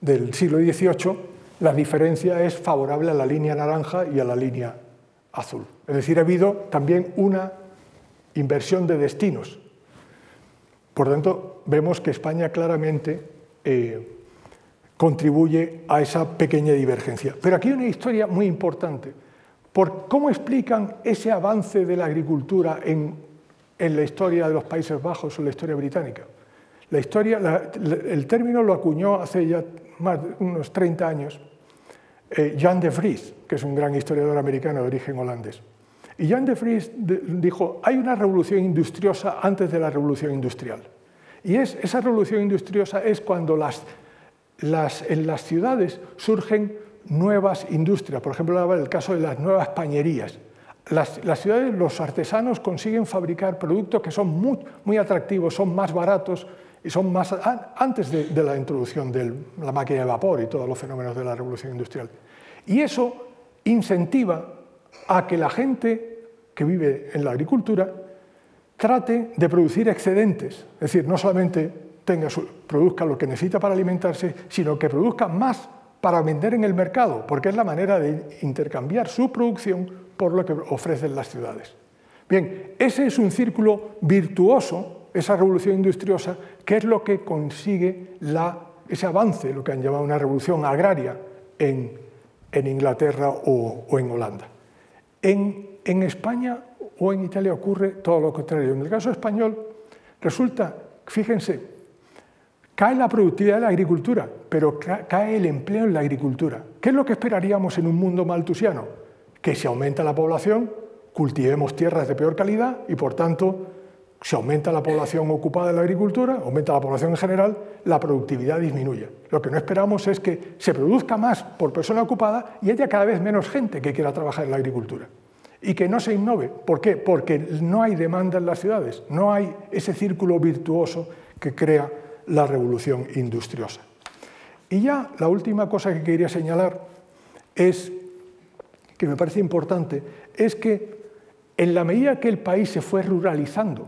del siglo XVIII, la diferencia es favorable a la línea naranja y a la línea azul. Es decir, ha habido también una inversión de destinos. Por tanto, vemos que España claramente eh, contribuye a esa pequeña divergencia. Pero aquí hay una historia muy importante. Por cómo explican ese avance de la agricultura en, la historia de los Países Bajos o en la historia británica. La historia, el término lo acuñó hace ya más de unos 30 años eh, Jan de Vries, que es un gran historiador americano de origen holandés. Y Jan de Vries dijo, hay una revolución industriosa antes de la revolución industrial. Y es, esa revolución industriosa es cuando en las ciudades surgen nuevas industrias. Por ejemplo, el caso de las nuevas pañerías. Las, ciudades, los artesanos consiguen fabricar productos que son muy atractivos, son más baratos y son más antes de, la introducción de la máquina de vapor y todos los fenómenos de la revolución industrial. Y eso incentiva a que la gente que vive en la agricultura trate de producir excedentes, es decir, no solamente tenga produzca lo que necesita para alimentarse, sino que produzca más para vender en el mercado, porque es la manera de intercambiar su producción por lo que ofrecen las ciudades. Bien, ese es un círculo virtuoso, esa revolución industriosa, que es lo que consigue ese avance, lo que han llamado una revolución agraria en, Inglaterra o, en Holanda. En, en España o en Italia ocurre todo lo contrario. En el caso español resulta, fíjense, cae la productividad de la agricultura, pero cae el empleo en la agricultura. ¿Qué es lo que esperaríamos en un mundo maltusiano? Que si aumenta la población, cultivemos tierras de peor calidad y por tanto, si aumenta la población ocupada en la agricultura, aumenta la población en general, la productividad disminuye. Lo que no esperamos es que se produzca más por persona ocupada y haya cada vez menos gente que quiera trabajar en la agricultura y que no se innove. ¿Por qué? Porque no hay demanda en las ciudades, no hay ese círculo virtuoso que crea la revolución industriosa. Y ya la última cosa que quería señalar es, que me parece importante, es que en la medida que el país se fue ruralizando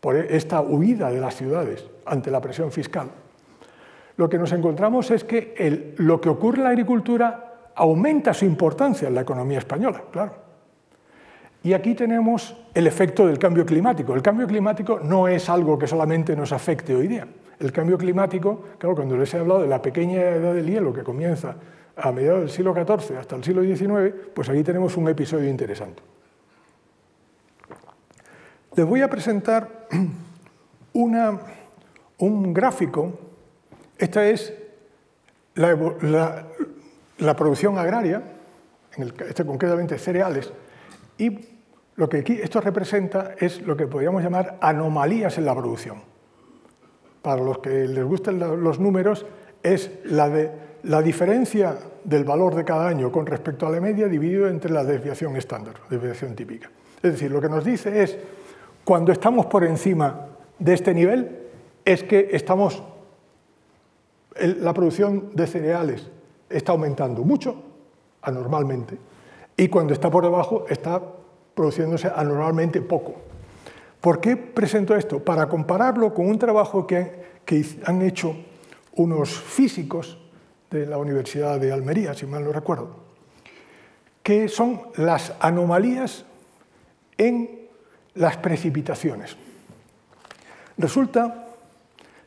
por esta huida de las ciudades ante la presión fiscal, lo que nos encontramos es que lo que ocurre en la agricultura aumenta su importancia en la economía española, claro. Y aquí tenemos el efecto del cambio climático. El cambio climático no es algo que solamente nos afecte hoy día. El cambio climático, claro, cuando les he hablado de la pequeña edad del hielo que comienza a mediados del siglo XIV hasta el siglo XIX, pues aquí tenemos un episodio interesante. Les voy a presentar un gráfico. Esta es la, producción agraria, este concretamente cereales, y lo que aquí esto representa es lo que podríamos llamar anomalías en la producción. Para los que les gusten los números, es la, de, la diferencia del valor de cada año con respecto a la media dividido entre la desviación estándar, desviación típica. Es decir, lo que nos dice es, cuando estamos por encima de este nivel, es que estamos, la producción de cereales está aumentando mucho, anormalmente, y cuando está por debajo está produciéndose anormalmente poco. ¿Por qué presento esto? Para compararlo con un trabajo que, han hecho unos físicos de la Universidad de Almería, si mal no recuerdo, que son las anomalías en las precipitaciones. Resulta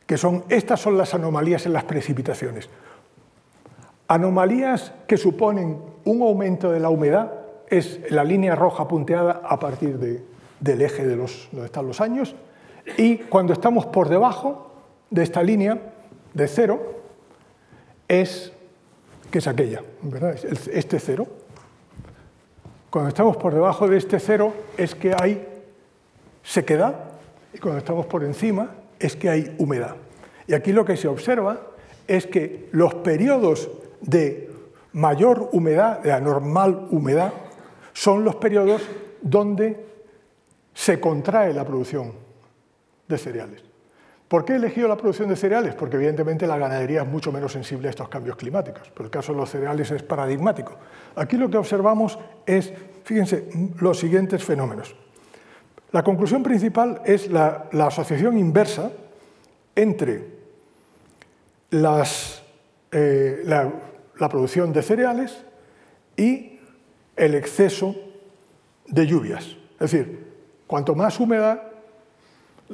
que son, estas son las anomalías en las precipitaciones. Anomalías que suponen un aumento de la humedad es la línea roja punteada a partir del eje de los, donde están los años, y cuando estamos por debajo de esta línea de cero, es, que es aquella, ¿verdad? este cero. Cuando estamos por debajo de este cero es que hay sequedad, y cuando estamos por encima es que hay humedad. Y aquí lo que se observa es que los periodos de mayor humedad, de anormal humedad, son los periodos donde se contrae la producción de cereales. ¿Por qué he elegido la producción de cereales? Porque evidentemente la ganadería es mucho menos sensible a estos cambios climáticos, pero el caso de los cereales es paradigmático. Aquí lo que observamos es, fíjense, los siguientes fenómenos. La conclusión principal es la, asociación inversa entre eh, la producción de cereales y el exceso de lluvias. Es decir, cuanto más húmeda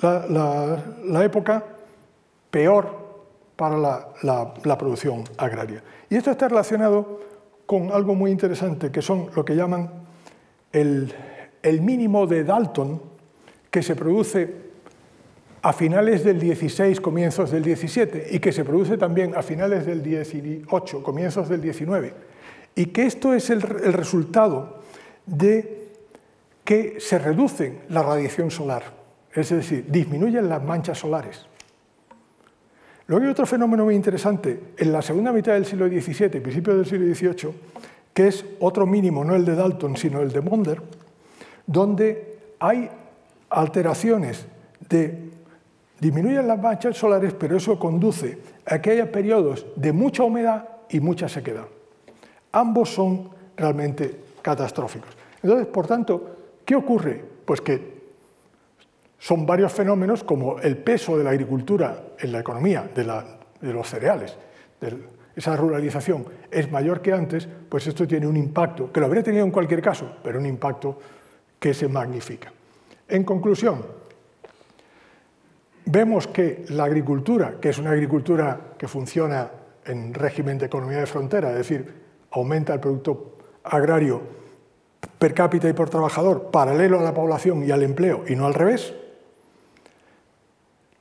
la, época, peor para la, producción agraria. Y esto está relacionado con algo muy interesante, que son lo que llaman el, el mínimo de Dalton, que se produce a finales del 16, comienzos del 17, y que se produce también a finales del 18, comienzos del 19 y que esto es el, resultado de que se reduce la radiación solar, es decir, disminuyen las manchas solares. Luego hay otro fenómeno muy interesante en la segunda mitad del siglo XVII, principio del siglo XVIII, que es otro mínimo, no el de Dalton, sino el de Monder, donde hay alteraciones de disminuyen las manchas solares, pero eso conduce a que haya periodos de mucha humedad y mucha sequedad. Ambos son realmente catastróficos. Entonces, por tanto, ¿qué ocurre? Pues que son varios fenómenos como el peso de la agricultura en la economía, de, los cereales, esa ruralización es mayor que antes, pues esto tiene un impacto, que lo habría tenido en cualquier caso, pero un impacto que se magnifica. En conclusión, vemos que la agricultura, que es una agricultura que funciona en régimen de economía de frontera, es decir, aumenta el producto agrario per cápita y por trabajador paralelo a la población y al empleo y no al revés,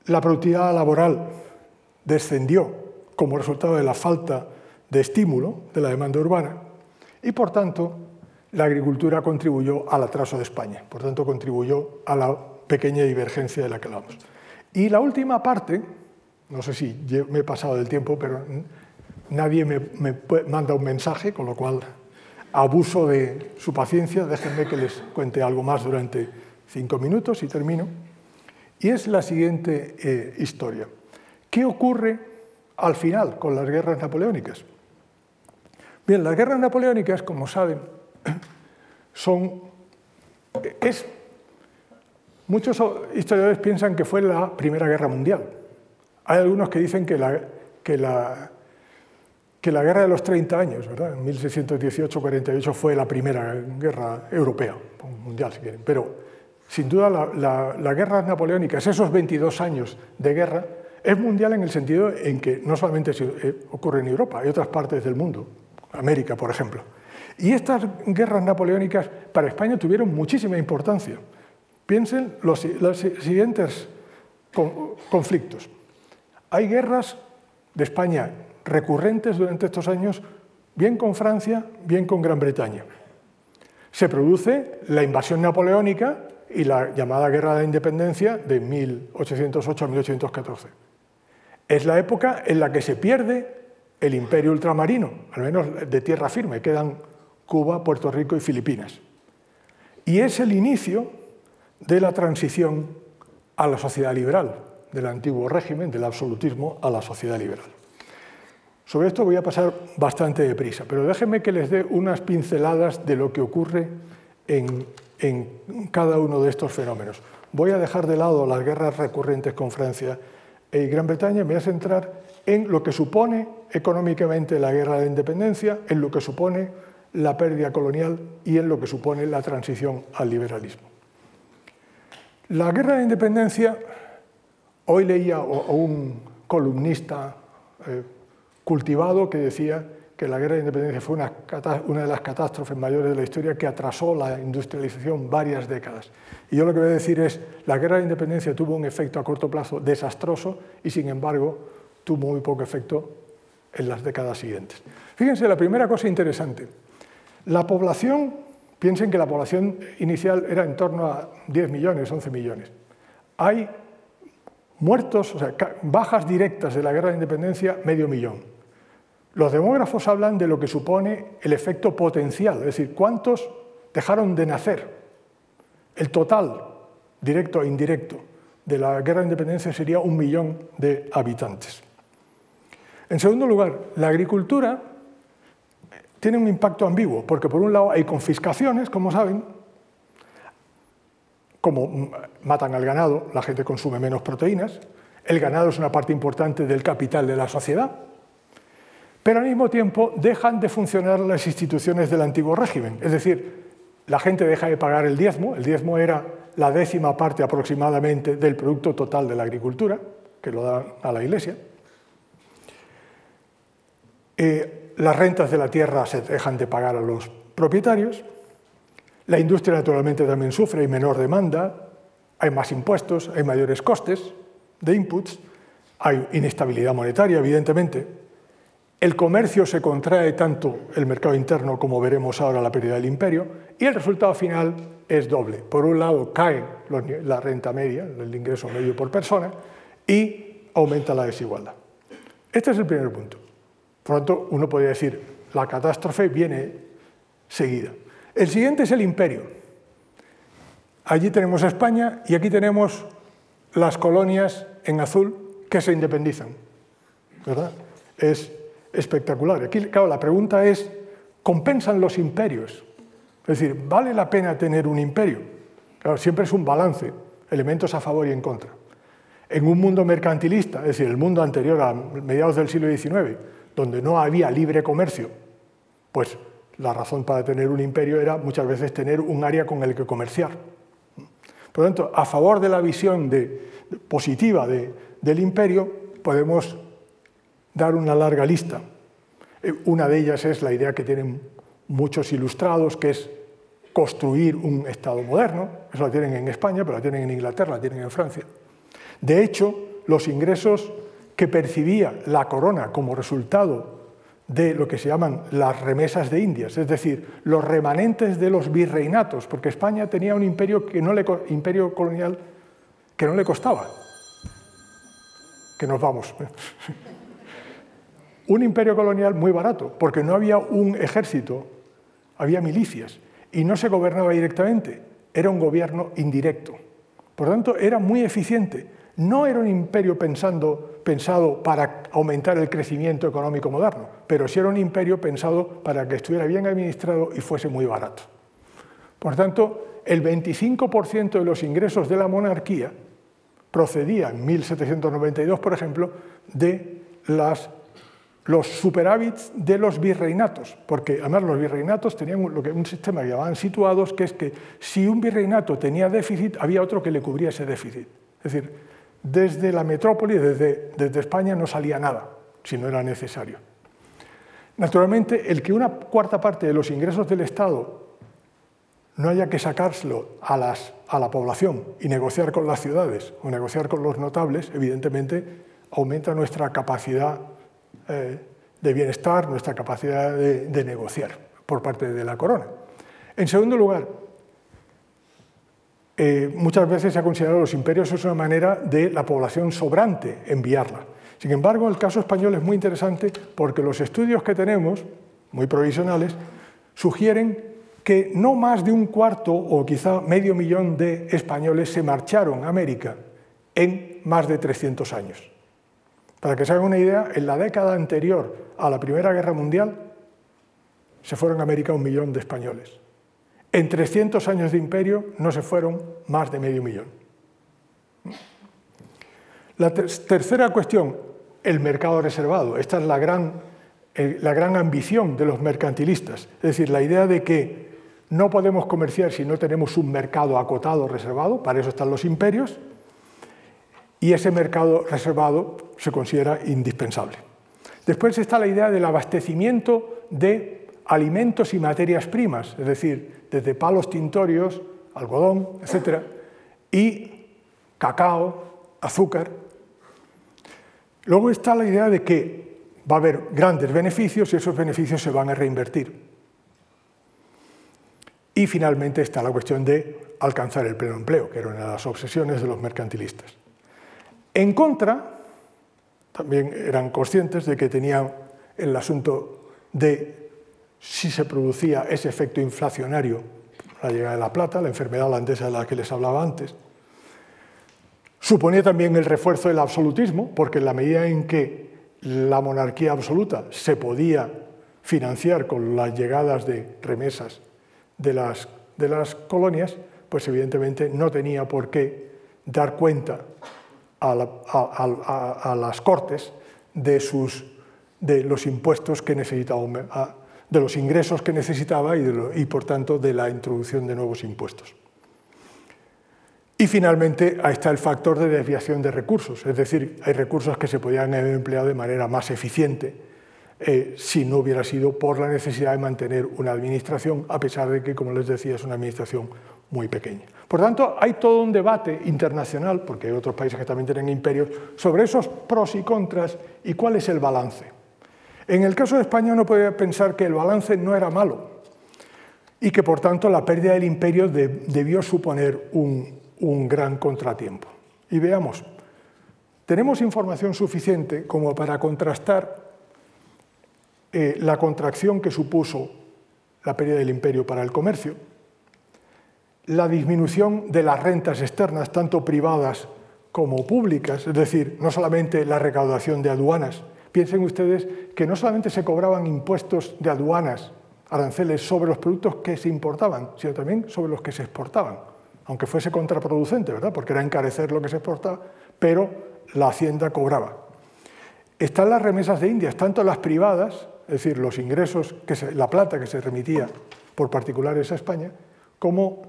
la productividad laboral descendió como resultado de la falta de estímulo de la demanda urbana y, por tanto, la agricultura contribuyó al atraso de España, por tanto, contribuyó a la pequeña divergencia de la que hablamos. Y la última parte, no sé si me he pasado del tiempo, pero nadie me, manda un mensaje, con lo cual abuso de su paciencia, déjenme que les cuente algo más durante cinco minutos y termino. Y es la siguiente eh, historia. ¿Qué ocurre al final con las guerras napoleónicas? Bien, las guerras napoleónicas, como saben, son... Es, muchos historiadores piensan que fue la Primera Guerra Mundial. Hay algunos que dicen que la, que la, que la Guerra de los 30 años, ¿verdad? en 1618-48, fue la primera guerra europea, mundial si quieren, pero sin duda, la, guerra napoleónica, esos 22 años de guerra, es mundial en el sentido en que no solamente eh, ocurre en Europa, hay otras partes del mundo, América, por ejemplo. Y estas guerras napoleónicas para España tuvieron muchísima importancia. Piensen los, siguientes conflictos. Hay guerras de España recurrentes durante estos años, bien con Francia, bien con Gran Bretaña. Se produce la invasión napoleónica y la llamada Guerra de Independencia de 1808 a 1814. Es la época en la que se pierde el imperio ultramarino, al menos de tierra firme, quedan Cuba, Puerto Rico y Filipinas. Y es el inicio de la transición a la sociedad liberal, del antiguo régimen, del absolutismo a la sociedad liberal. Sobre esto voy a pasar bastante deprisa, pero déjenme que les dé unas pinceladas de lo que ocurre en cada uno de estos fenómenos. Voy a dejar de lado las guerras recurrentes con Francia y Gran Bretaña me voy a centrar en lo que supone económicamente la guerra de independencia, en lo que supone la pérdida colonial y en lo que supone la transición al liberalismo. La guerra de independencia, hoy leía a un columnista eh, cultivado que decía que la guerra de independencia fue una, de las catástrofes mayores de la historia que atrasó la industrialización varias décadas. Y yo lo que voy a decir es, la guerra de independencia tuvo un efecto a corto plazo desastroso y sin embargo tuvo muy poco efecto en las décadas siguientes. Fíjense, la primera cosa interesante, la población, piensen que la población inicial era en torno a 10 millones, 11 millones. Hay muertos, o sea, bajas directas de la guerra de independencia, medio millón. Los demógrafos hablan de lo que supone el efecto potencial, es decir, cuántos dejaron de nacer. El total, directo e indirecto, de la guerra de independencia sería un millón de habitantes. En segundo lugar, la agricultura tiene un impacto ambiguo, porque por un lado hay confiscaciones, como saben, como matan al ganado, la gente consume menos proteínas, el ganado es una parte importante del capital de la sociedad, pero al mismo tiempo dejan de funcionar las instituciones del antiguo régimen. Es decir, la gente deja de pagar el diezmo, el diezmo era la décima parte aproximadamente del producto total de la agricultura, que lo da a la Iglesia. Eh, las rentas de la tierra se dejan de pagar a los propietarios. La industria naturalmente también sufre, hay menor demanda, hay más impuestos, hay mayores costes de inputs, hay inestabilidad monetaria, evidentemente, el comercio se contrae tanto el mercado interno como veremos ahora la pérdida del imperio y el resultado final es doble. Por un lado cae la renta media, el ingreso medio por persona y aumenta la desigualdad. Este es el primer punto. Por lo tanto, uno podría decir, la catástrofe viene seguida. El siguiente es el imperio. Allí tenemos España y aquí tenemos las colonias en azul que se independizan. ¿verdad? Es espectacular. Aquí, claro, la pregunta es, ¿compensan los imperios? Es decir, ¿vale la pena tener un imperio? Claro, siempre es un balance, elementos a favor y en contra. En un mundo mercantilista, es decir, el mundo anterior a mediados del siglo XIX, donde no había libre comercio, pues la razón para tener un imperio era muchas veces tener un área con el que comerciar. Por lo tanto, a favor de la visión positiva del imperio, podemos dar una larga lista. Eh, una de ellas es la idea que tienen muchos ilustrados, que es construir un Estado moderno. Eso la tienen en España, pero la tienen en Inglaterra, la tienen en Francia. De hecho, los ingresos que percibía la corona como resultado de lo que se llaman las remesas de Indias, es decir, los remanentes de los virreinatos, porque España tenía un imperio, que no le, imperio colonial que no le costaba. Que nos vamos. un imperio colonial muy barato, porque no había un ejército, había milicias, y no se gobernaba directamente, era un gobierno indirecto. Por lo tanto, era muy eficiente. No era un imperio pensando, pensado para aumentar el crecimiento económico moderno, pero sí era un imperio pensado para que estuviera bien administrado y fuese muy barato. Por tanto, el 25% de los ingresos de la monarquía procedía en 1792, por ejemplo, de los superávits de los virreinatos, porque además los virreinatos tenían un sistema que llamaban situados, que es que si un virreinato tenía déficit, había otro que le cubría ese déficit. Es decir, desde la metrópoli, desde, España, no salía nada, si no era necesario. Naturalmente, el que una cuarta parte de los ingresos del Estado no haya que sacárselo a, la población y negociar con las ciudades o negociar con los notables, evidentemente aumenta nuestra capacidad eh, de bienestar, nuestra capacidad de, negociar por parte de la corona. En segundo lugar, eh, muchas veces se ha considerado los imperios es una manera de la población sobrante enviarla. Sin embargo, el caso español es muy interesante porque los estudios que tenemos, muy provisionales, sugieren que no más de un cuarto o quizá medio millón de españoles se marcharon a América en más de 300 años. Para que se hagan una idea, en la década anterior a la Primera Guerra Mundial se fueron a América un millón de españoles. En 300 años de imperio no se fueron más de medio millón. La tercera cuestión, el mercado reservado. Esta es la gran, la gran ambición de los mercantilistas. Es decir, la idea de que no podemos comerciar si no tenemos un mercado acotado, reservado, para eso están los imperios, y ese mercado reservado se considera indispensable. Después está la idea del abastecimiento de alimentos y materias primas, es decir, desde palos tintorios, algodón, etc., y cacao, azúcar. Luego está la idea de que va a haber grandes beneficios y esos beneficios se van a reinvertir. Y finalmente está la cuestión de alcanzar el pleno empleo, que era una de las obsesiones de los mercantilistas. En contra, también eran conscientes de que tenían el asunto de si se producía ese efecto inflacionario, la llegada de la plata, la enfermedad holandesa de la que les hablaba antes. Suponía también el refuerzo del absolutismo, porque en la medida en que la monarquía absoluta se podía financiar con las llegadas de remesas de las, de las colonias, pues evidentemente no tenía por qué dar cuenta a, las Cortes de, sus, de los impuestos que necesitaba, de los ingresos que necesitaba y, por tanto de la introducción de nuevos impuestos. Y finalmente ahí está el factor de desviación de recursos, es decir, hay recursos que se podían haber empleado de manera más eficiente eh, si no hubiera sido por la necesidad de mantener una administración, a pesar de que, como les decía, es una administración muy pequeña. Por tanto, hay todo un debate internacional, porque hay otros países que también tienen imperios, sobre esos pros y contras y cuál es el balance. En el caso de España uno puede pensar que el balance no era malo y que por tanto la pérdida del imperio debió suponer un, gran contratiempo. Y veamos, tenemos información suficiente como para contrastar eh, la contracción que supuso la pérdida del imperio para el comercio, la disminución de las rentas externas, tanto privadas como públicas, es decir, no solamente la recaudación de aduanas. Piensen ustedes que no solamente se cobraban impuestos de aduanas, aranceles sobre los productos que se importaban, sino también sobre los que se exportaban, aunque fuese contraproducente, ¿verdad? Porque era encarecer lo que se exportaba, pero la hacienda cobraba. Están las remesas de Indias, tanto las privadas, es decir, los ingresos, que la plata que se remitía por particulares a España, como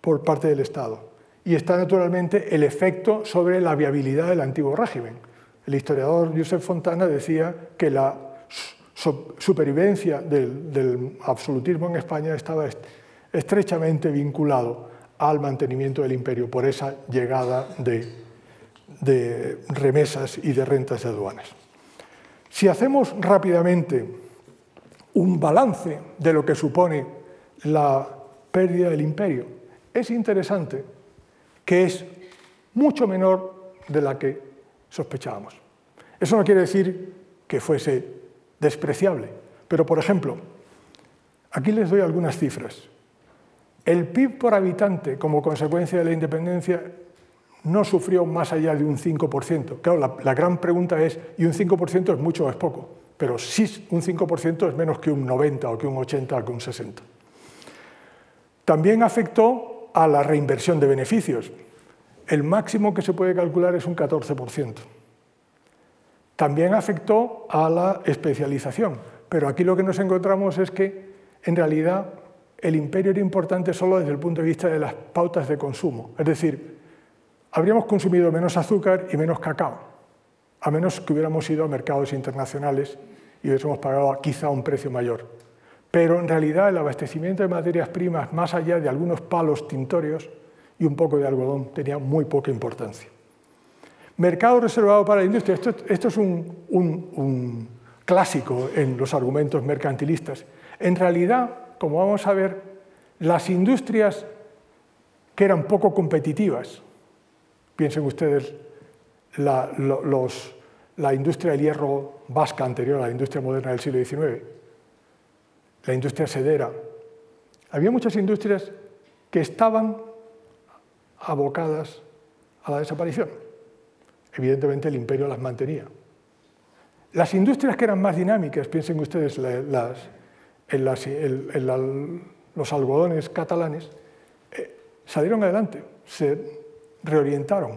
por parte del Estado. Y está naturalmente el efecto sobre la viabilidad del antiguo régimen. El historiador Josep Fontana decía que la supervivencia del, absolutismo en España estaba estrechamente vinculado al mantenimiento del imperio por esa llegada de de remesas y de rentas de aduanas. Si hacemos rápidamente un balance de lo que supone la pérdida del imperio, es interesante que es mucho menor de la que sospechábamos. Eso no quiere decir que fuese despreciable, pero por ejemplo, aquí les doy algunas cifras. El PIB por habitante como consecuencia de la independencia no sufrió más allá de un 5%. Claro, la, gran pregunta es, ¿y un 5% es mucho o es poco? Pero sí, un 5% es menos que un 90 o que un 80 o que un 60. También afectó a la reinversión de beneficios. El máximo que se puede calcular es un 14%. También afectó a la especialización. Pero aquí lo que nos encontramos es que, en realidad, el imperio era importante solo desde el punto de vista de las pautas de consumo. Es decir, habríamos consumido menos azúcar y menos cacao, a menos que hubiéramos ido a mercados internacionales y hubiésemos pagado quizá un precio mayor. Pero en realidad el abastecimiento de materias primas, más allá de algunos palos tintorios y un poco de algodón, tenía muy poca importancia. Mercado reservado para la industria. Esto, es un, un clásico en los argumentos mercantilistas. En realidad, como vamos a ver, las industrias que eran poco competitivas, Piensen ustedes la, la industria del hierro vasca anterior a la industria moderna del siglo XIX, la industria sedera. Había muchas industrias que estaban abocadas a la desaparición. Evidentemente el imperio las mantenía. Las industrias que eran más dinámicas, piensen ustedes las, en, los algodones catalanes, eh, salieron adelante, se reorientaron,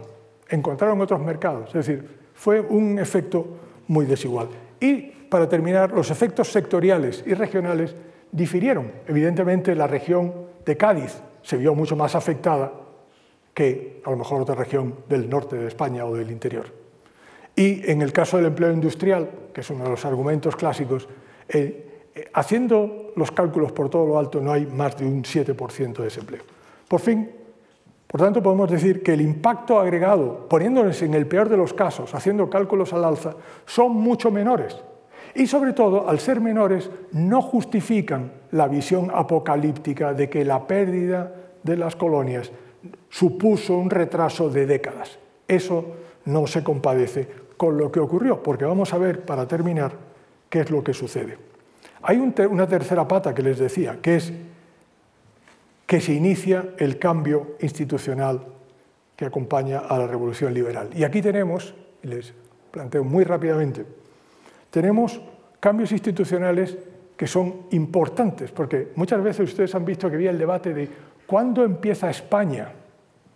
encontraron otros mercados. Es decir, fue un efecto muy desigual. Y, para terminar, los efectos sectoriales y regionales difirieron. Evidentemente, la región de Cádiz se vio mucho más afectada que a lo mejor otra región del norte de España o del interior. Y en el caso del empleo industrial, que es uno de los argumentos clásicos, eh, eh, haciendo los cálculos por todo lo alto no hay más de un 7% de desempleo. Por fin, por tanto, podemos decir que el impacto agregado, poniéndonos en el peor de los casos, haciendo cálculos al alza, son mucho menores. Y sobre todo, al ser menores, no justifican la visión apocalíptica de que la pérdida de las colonias supuso un retraso de décadas. Eso no se compadece con lo que ocurrió, porque vamos a ver, para terminar, qué es lo que sucede. Hay una tercera pata que les decía, que es que se inicia el cambio institucional que acompaña a la revolución liberal. Y aquí tenemos, les planteo muy rápidamente, tenemos cambios institucionales que son importantes, porque muchas veces ustedes han visto que había el debate de cuándo empieza España.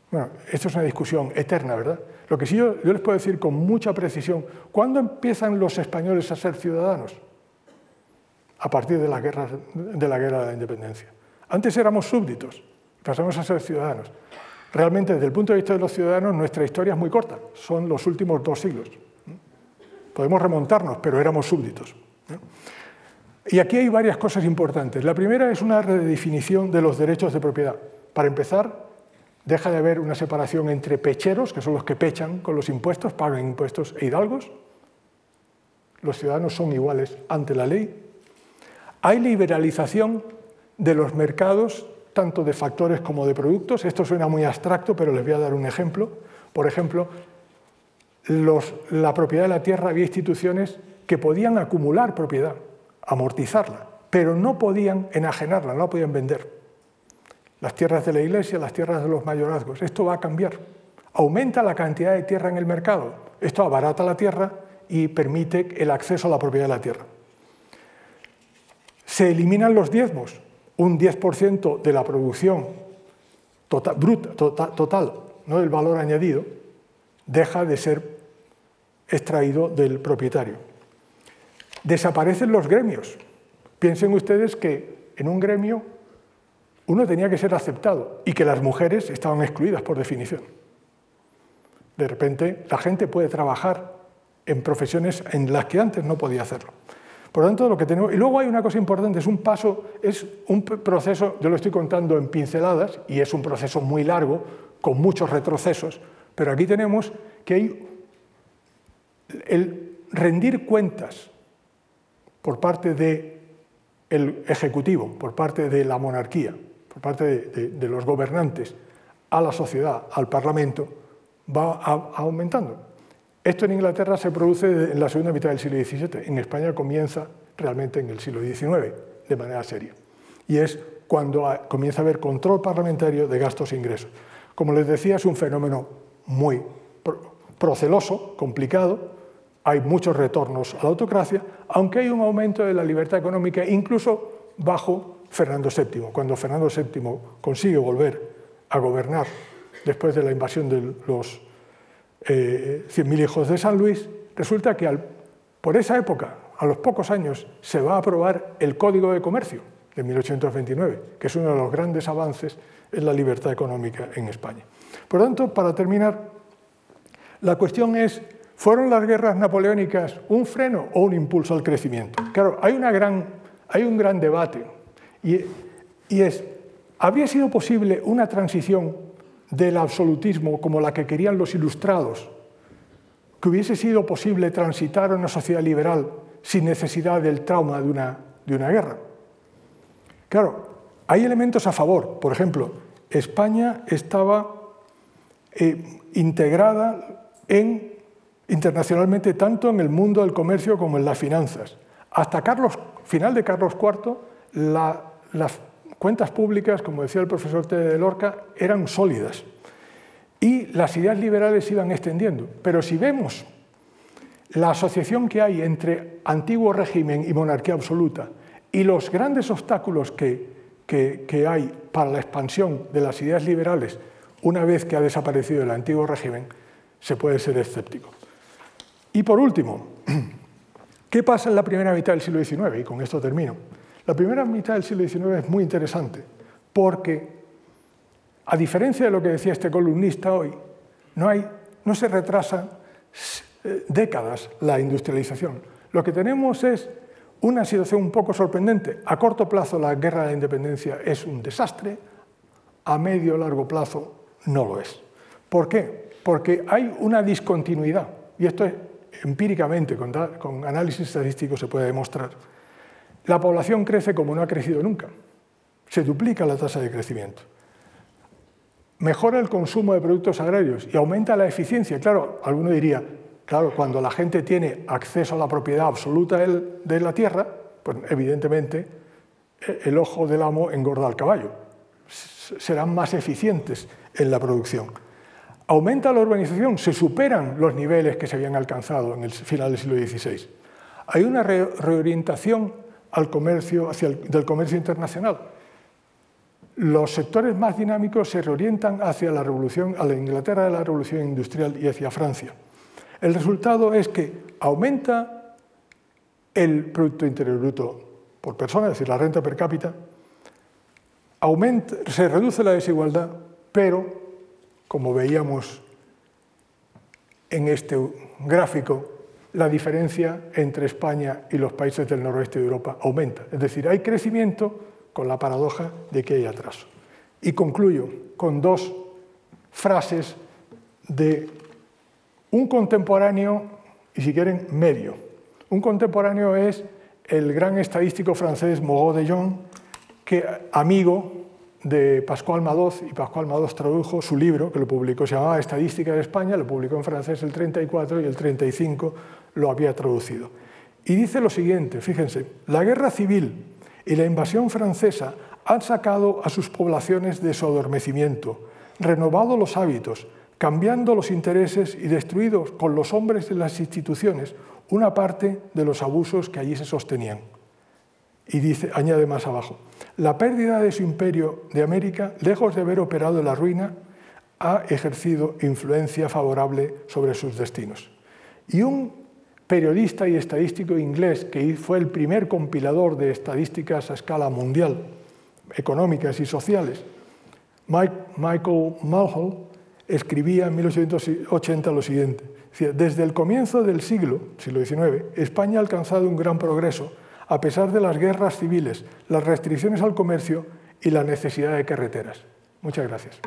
Bueno, esto es una discusión eterna, ¿verdad? Lo que sí yo, les puedo decir con mucha precisión, ¿cuándo empiezan los españoles a ser ciudadanos? A partir de la, guerra de la independencia. Antes éramos súbditos, pasamos a ser ciudadanos. Realmente, desde el punto de vista de los ciudadanos, nuestra historia es muy corta, son los últimos dos siglos. Podemos remontarnos, pero éramos súbditos. Y aquí hay varias cosas importantes. La primera es una redefinición de los derechos de propiedad. Para empezar, deja de haber una separación entre pecheros, que son los que pechan con los impuestos, pagan impuestos, e hidalgos. Los ciudadanos son iguales ante la ley. Hay liberalización de los mercados, tanto de factores como de productos. Esto suena muy abstracto, pero les voy a dar un ejemplo. Por ejemplo, la propiedad de la tierra había instituciones que podían acumular propiedad, amortizarla, pero no podían enajenarla, no la podían vender. Las tierras de la iglesia, las tierras de los mayorazgos. Esto va a cambiar. Aumenta la cantidad de tierra en el mercado. Esto abarata la tierra y permite el acceso a la propiedad de la tierra. Se eliminan los diezmos un 10% de la producción total, bruta, total, no del valor añadido, deja de ser extraído del propietario. Desaparecen los gremios. Piensen ustedes que en un gremio uno tenía que ser aceptado y que las mujeres estaban excluidas por definición. De repente la gente puede trabajar en profesiones en las que antes no podía hacerlo. Por lo tanto, lo que tenemos. Y luego hay una cosa importante: es un paso, es un proceso, yo lo estoy contando en pinceladas, y es un proceso muy largo, con muchos retrocesos, pero aquí tenemos que hay el rendir cuentas por parte del Ejecutivo, por parte de la monarquía, parte de, los gobernantes a la sociedad, al Parlamento, va aumentando. Esto en Inglaterra se produce en la segunda mitad del siglo XVII, en España comienza realmente en el siglo XIX, de manera seria. Y es cuando comienza a haber control parlamentario de gastos e ingresos. Como les decía, es un fenómeno muy proceloso, complicado, hay muchos retornos a la autocracia, aunque hay un aumento de la libertad económica incluso bajo Fernando VII. Cuando Fernando VII consigue volver a gobernar después de la invasión de los eh, 100.000 hijos de San Luis, resulta que por esa época, a los pocos años, se va a aprobar el Código de Comercio de 1829, que es uno de los grandes avances en la libertad económica en España. Por tanto, para terminar, la cuestión es, ¿fueron las guerras napoleónicas un freno o un impulso al crecimiento? Claro, hay un gran debate y, es, ¿habría sido posible una transición del absolutismo como la que querían los ilustrados, que hubiese sido posible transitar a una sociedad liberal sin necesidad del trauma de una, de una guerra. Claro, hay elementos a favor. Por ejemplo, España estaba eh, integrada en, internacionalmente tanto en el mundo del comercio como en las finanzas. Hasta Carlos, final de Carlos IV, la, las cuentas públicas, como decía el profesor T. de Lorca, eran sólidas y las ideas liberales iban extendiendo. Pero si vemos la asociación que hay entre antiguo régimen y monarquía absoluta y los grandes obstáculos que, que, hay para la expansión de las ideas liberales una vez que ha desaparecido el antiguo régimen, se puede ser escéptico. Y por último, ¿qué pasa en la primera mitad del siglo XIX? Y con esto termino. La primera mitad del siglo XIX es muy interesante porque, a diferencia de lo que decía este columnista hoy, no, se retrasa eh, décadas la industrialización. Lo que tenemos es una situación un poco sorprendente. A corto plazo la guerra de la independencia es un desastre, a medio o largo plazo no lo es. ¿Por qué? Porque hay una discontinuidad, y esto es, empíricamente, con análisis estadístico se puede demostrar. La población crece como no ha crecido nunca. Se duplica la tasa de crecimiento. Mejora el consumo de productos agrarios y aumenta la eficiencia. Claro, alguno diría, claro, cuando la gente tiene acceso a la propiedad absoluta de la tierra, pues evidentemente e, el ojo del amo engorda al caballo. Serán más eficientes en la producción. Aumenta la urbanización, se superan los niveles que se habían alcanzado en el final del siglo XVI. Hay una reorientación al comercio, hacia el, del comercio internacional. Los sectores más dinámicos se reorientan hacia la revolución, a la Inglaterra de la revolución industrial y hacia Francia. El resultado es que aumenta el Producto Interior Bruto por persona, es decir, la renta per cápita, aumenta, se reduce la desigualdad, pero, como veíamos en este gráfico, la diferencia entre España y los países del noroeste de Europa aumenta. Es decir, hay crecimiento con la paradoja de que hay atraso. Y concluyo con dos frases de un contemporáneo, y si quieren, medio. Un contemporáneo es el gran estadístico francés Moreau de Jong, que amigo de Pascual Madoz, y Pascual Madoz tradujo su libro, que lo publicó, se llamaba Estadística de España, lo publicó en francés el 34 y el 35 lo había traducido. Y dice lo siguiente, fíjense, la guerra civil y la invasión francesa han sacado a sus poblaciones de su adormecimiento, renovado los hábitos, cambiando los intereses y destruido con los hombres de las instituciones una parte de los abusos que allí se sostenían. Y dice, añade más abajo, la pérdida de su imperio de América, lejos de haber operado la ruina, ha ejercido influencia favorable sobre sus destinos. Y un periodista y estadístico inglés que fue el primer compilador de estadísticas a escala mundial, económicas y sociales, Michael Mulhall, escribía en 1880 lo siguiente. Desde el comienzo del siglo, siglo XIX, España ha alcanzado un gran progreso, a pesar de las guerras civiles, las restricciones al comercio y la necesidad de carreteras. Muchas gracias.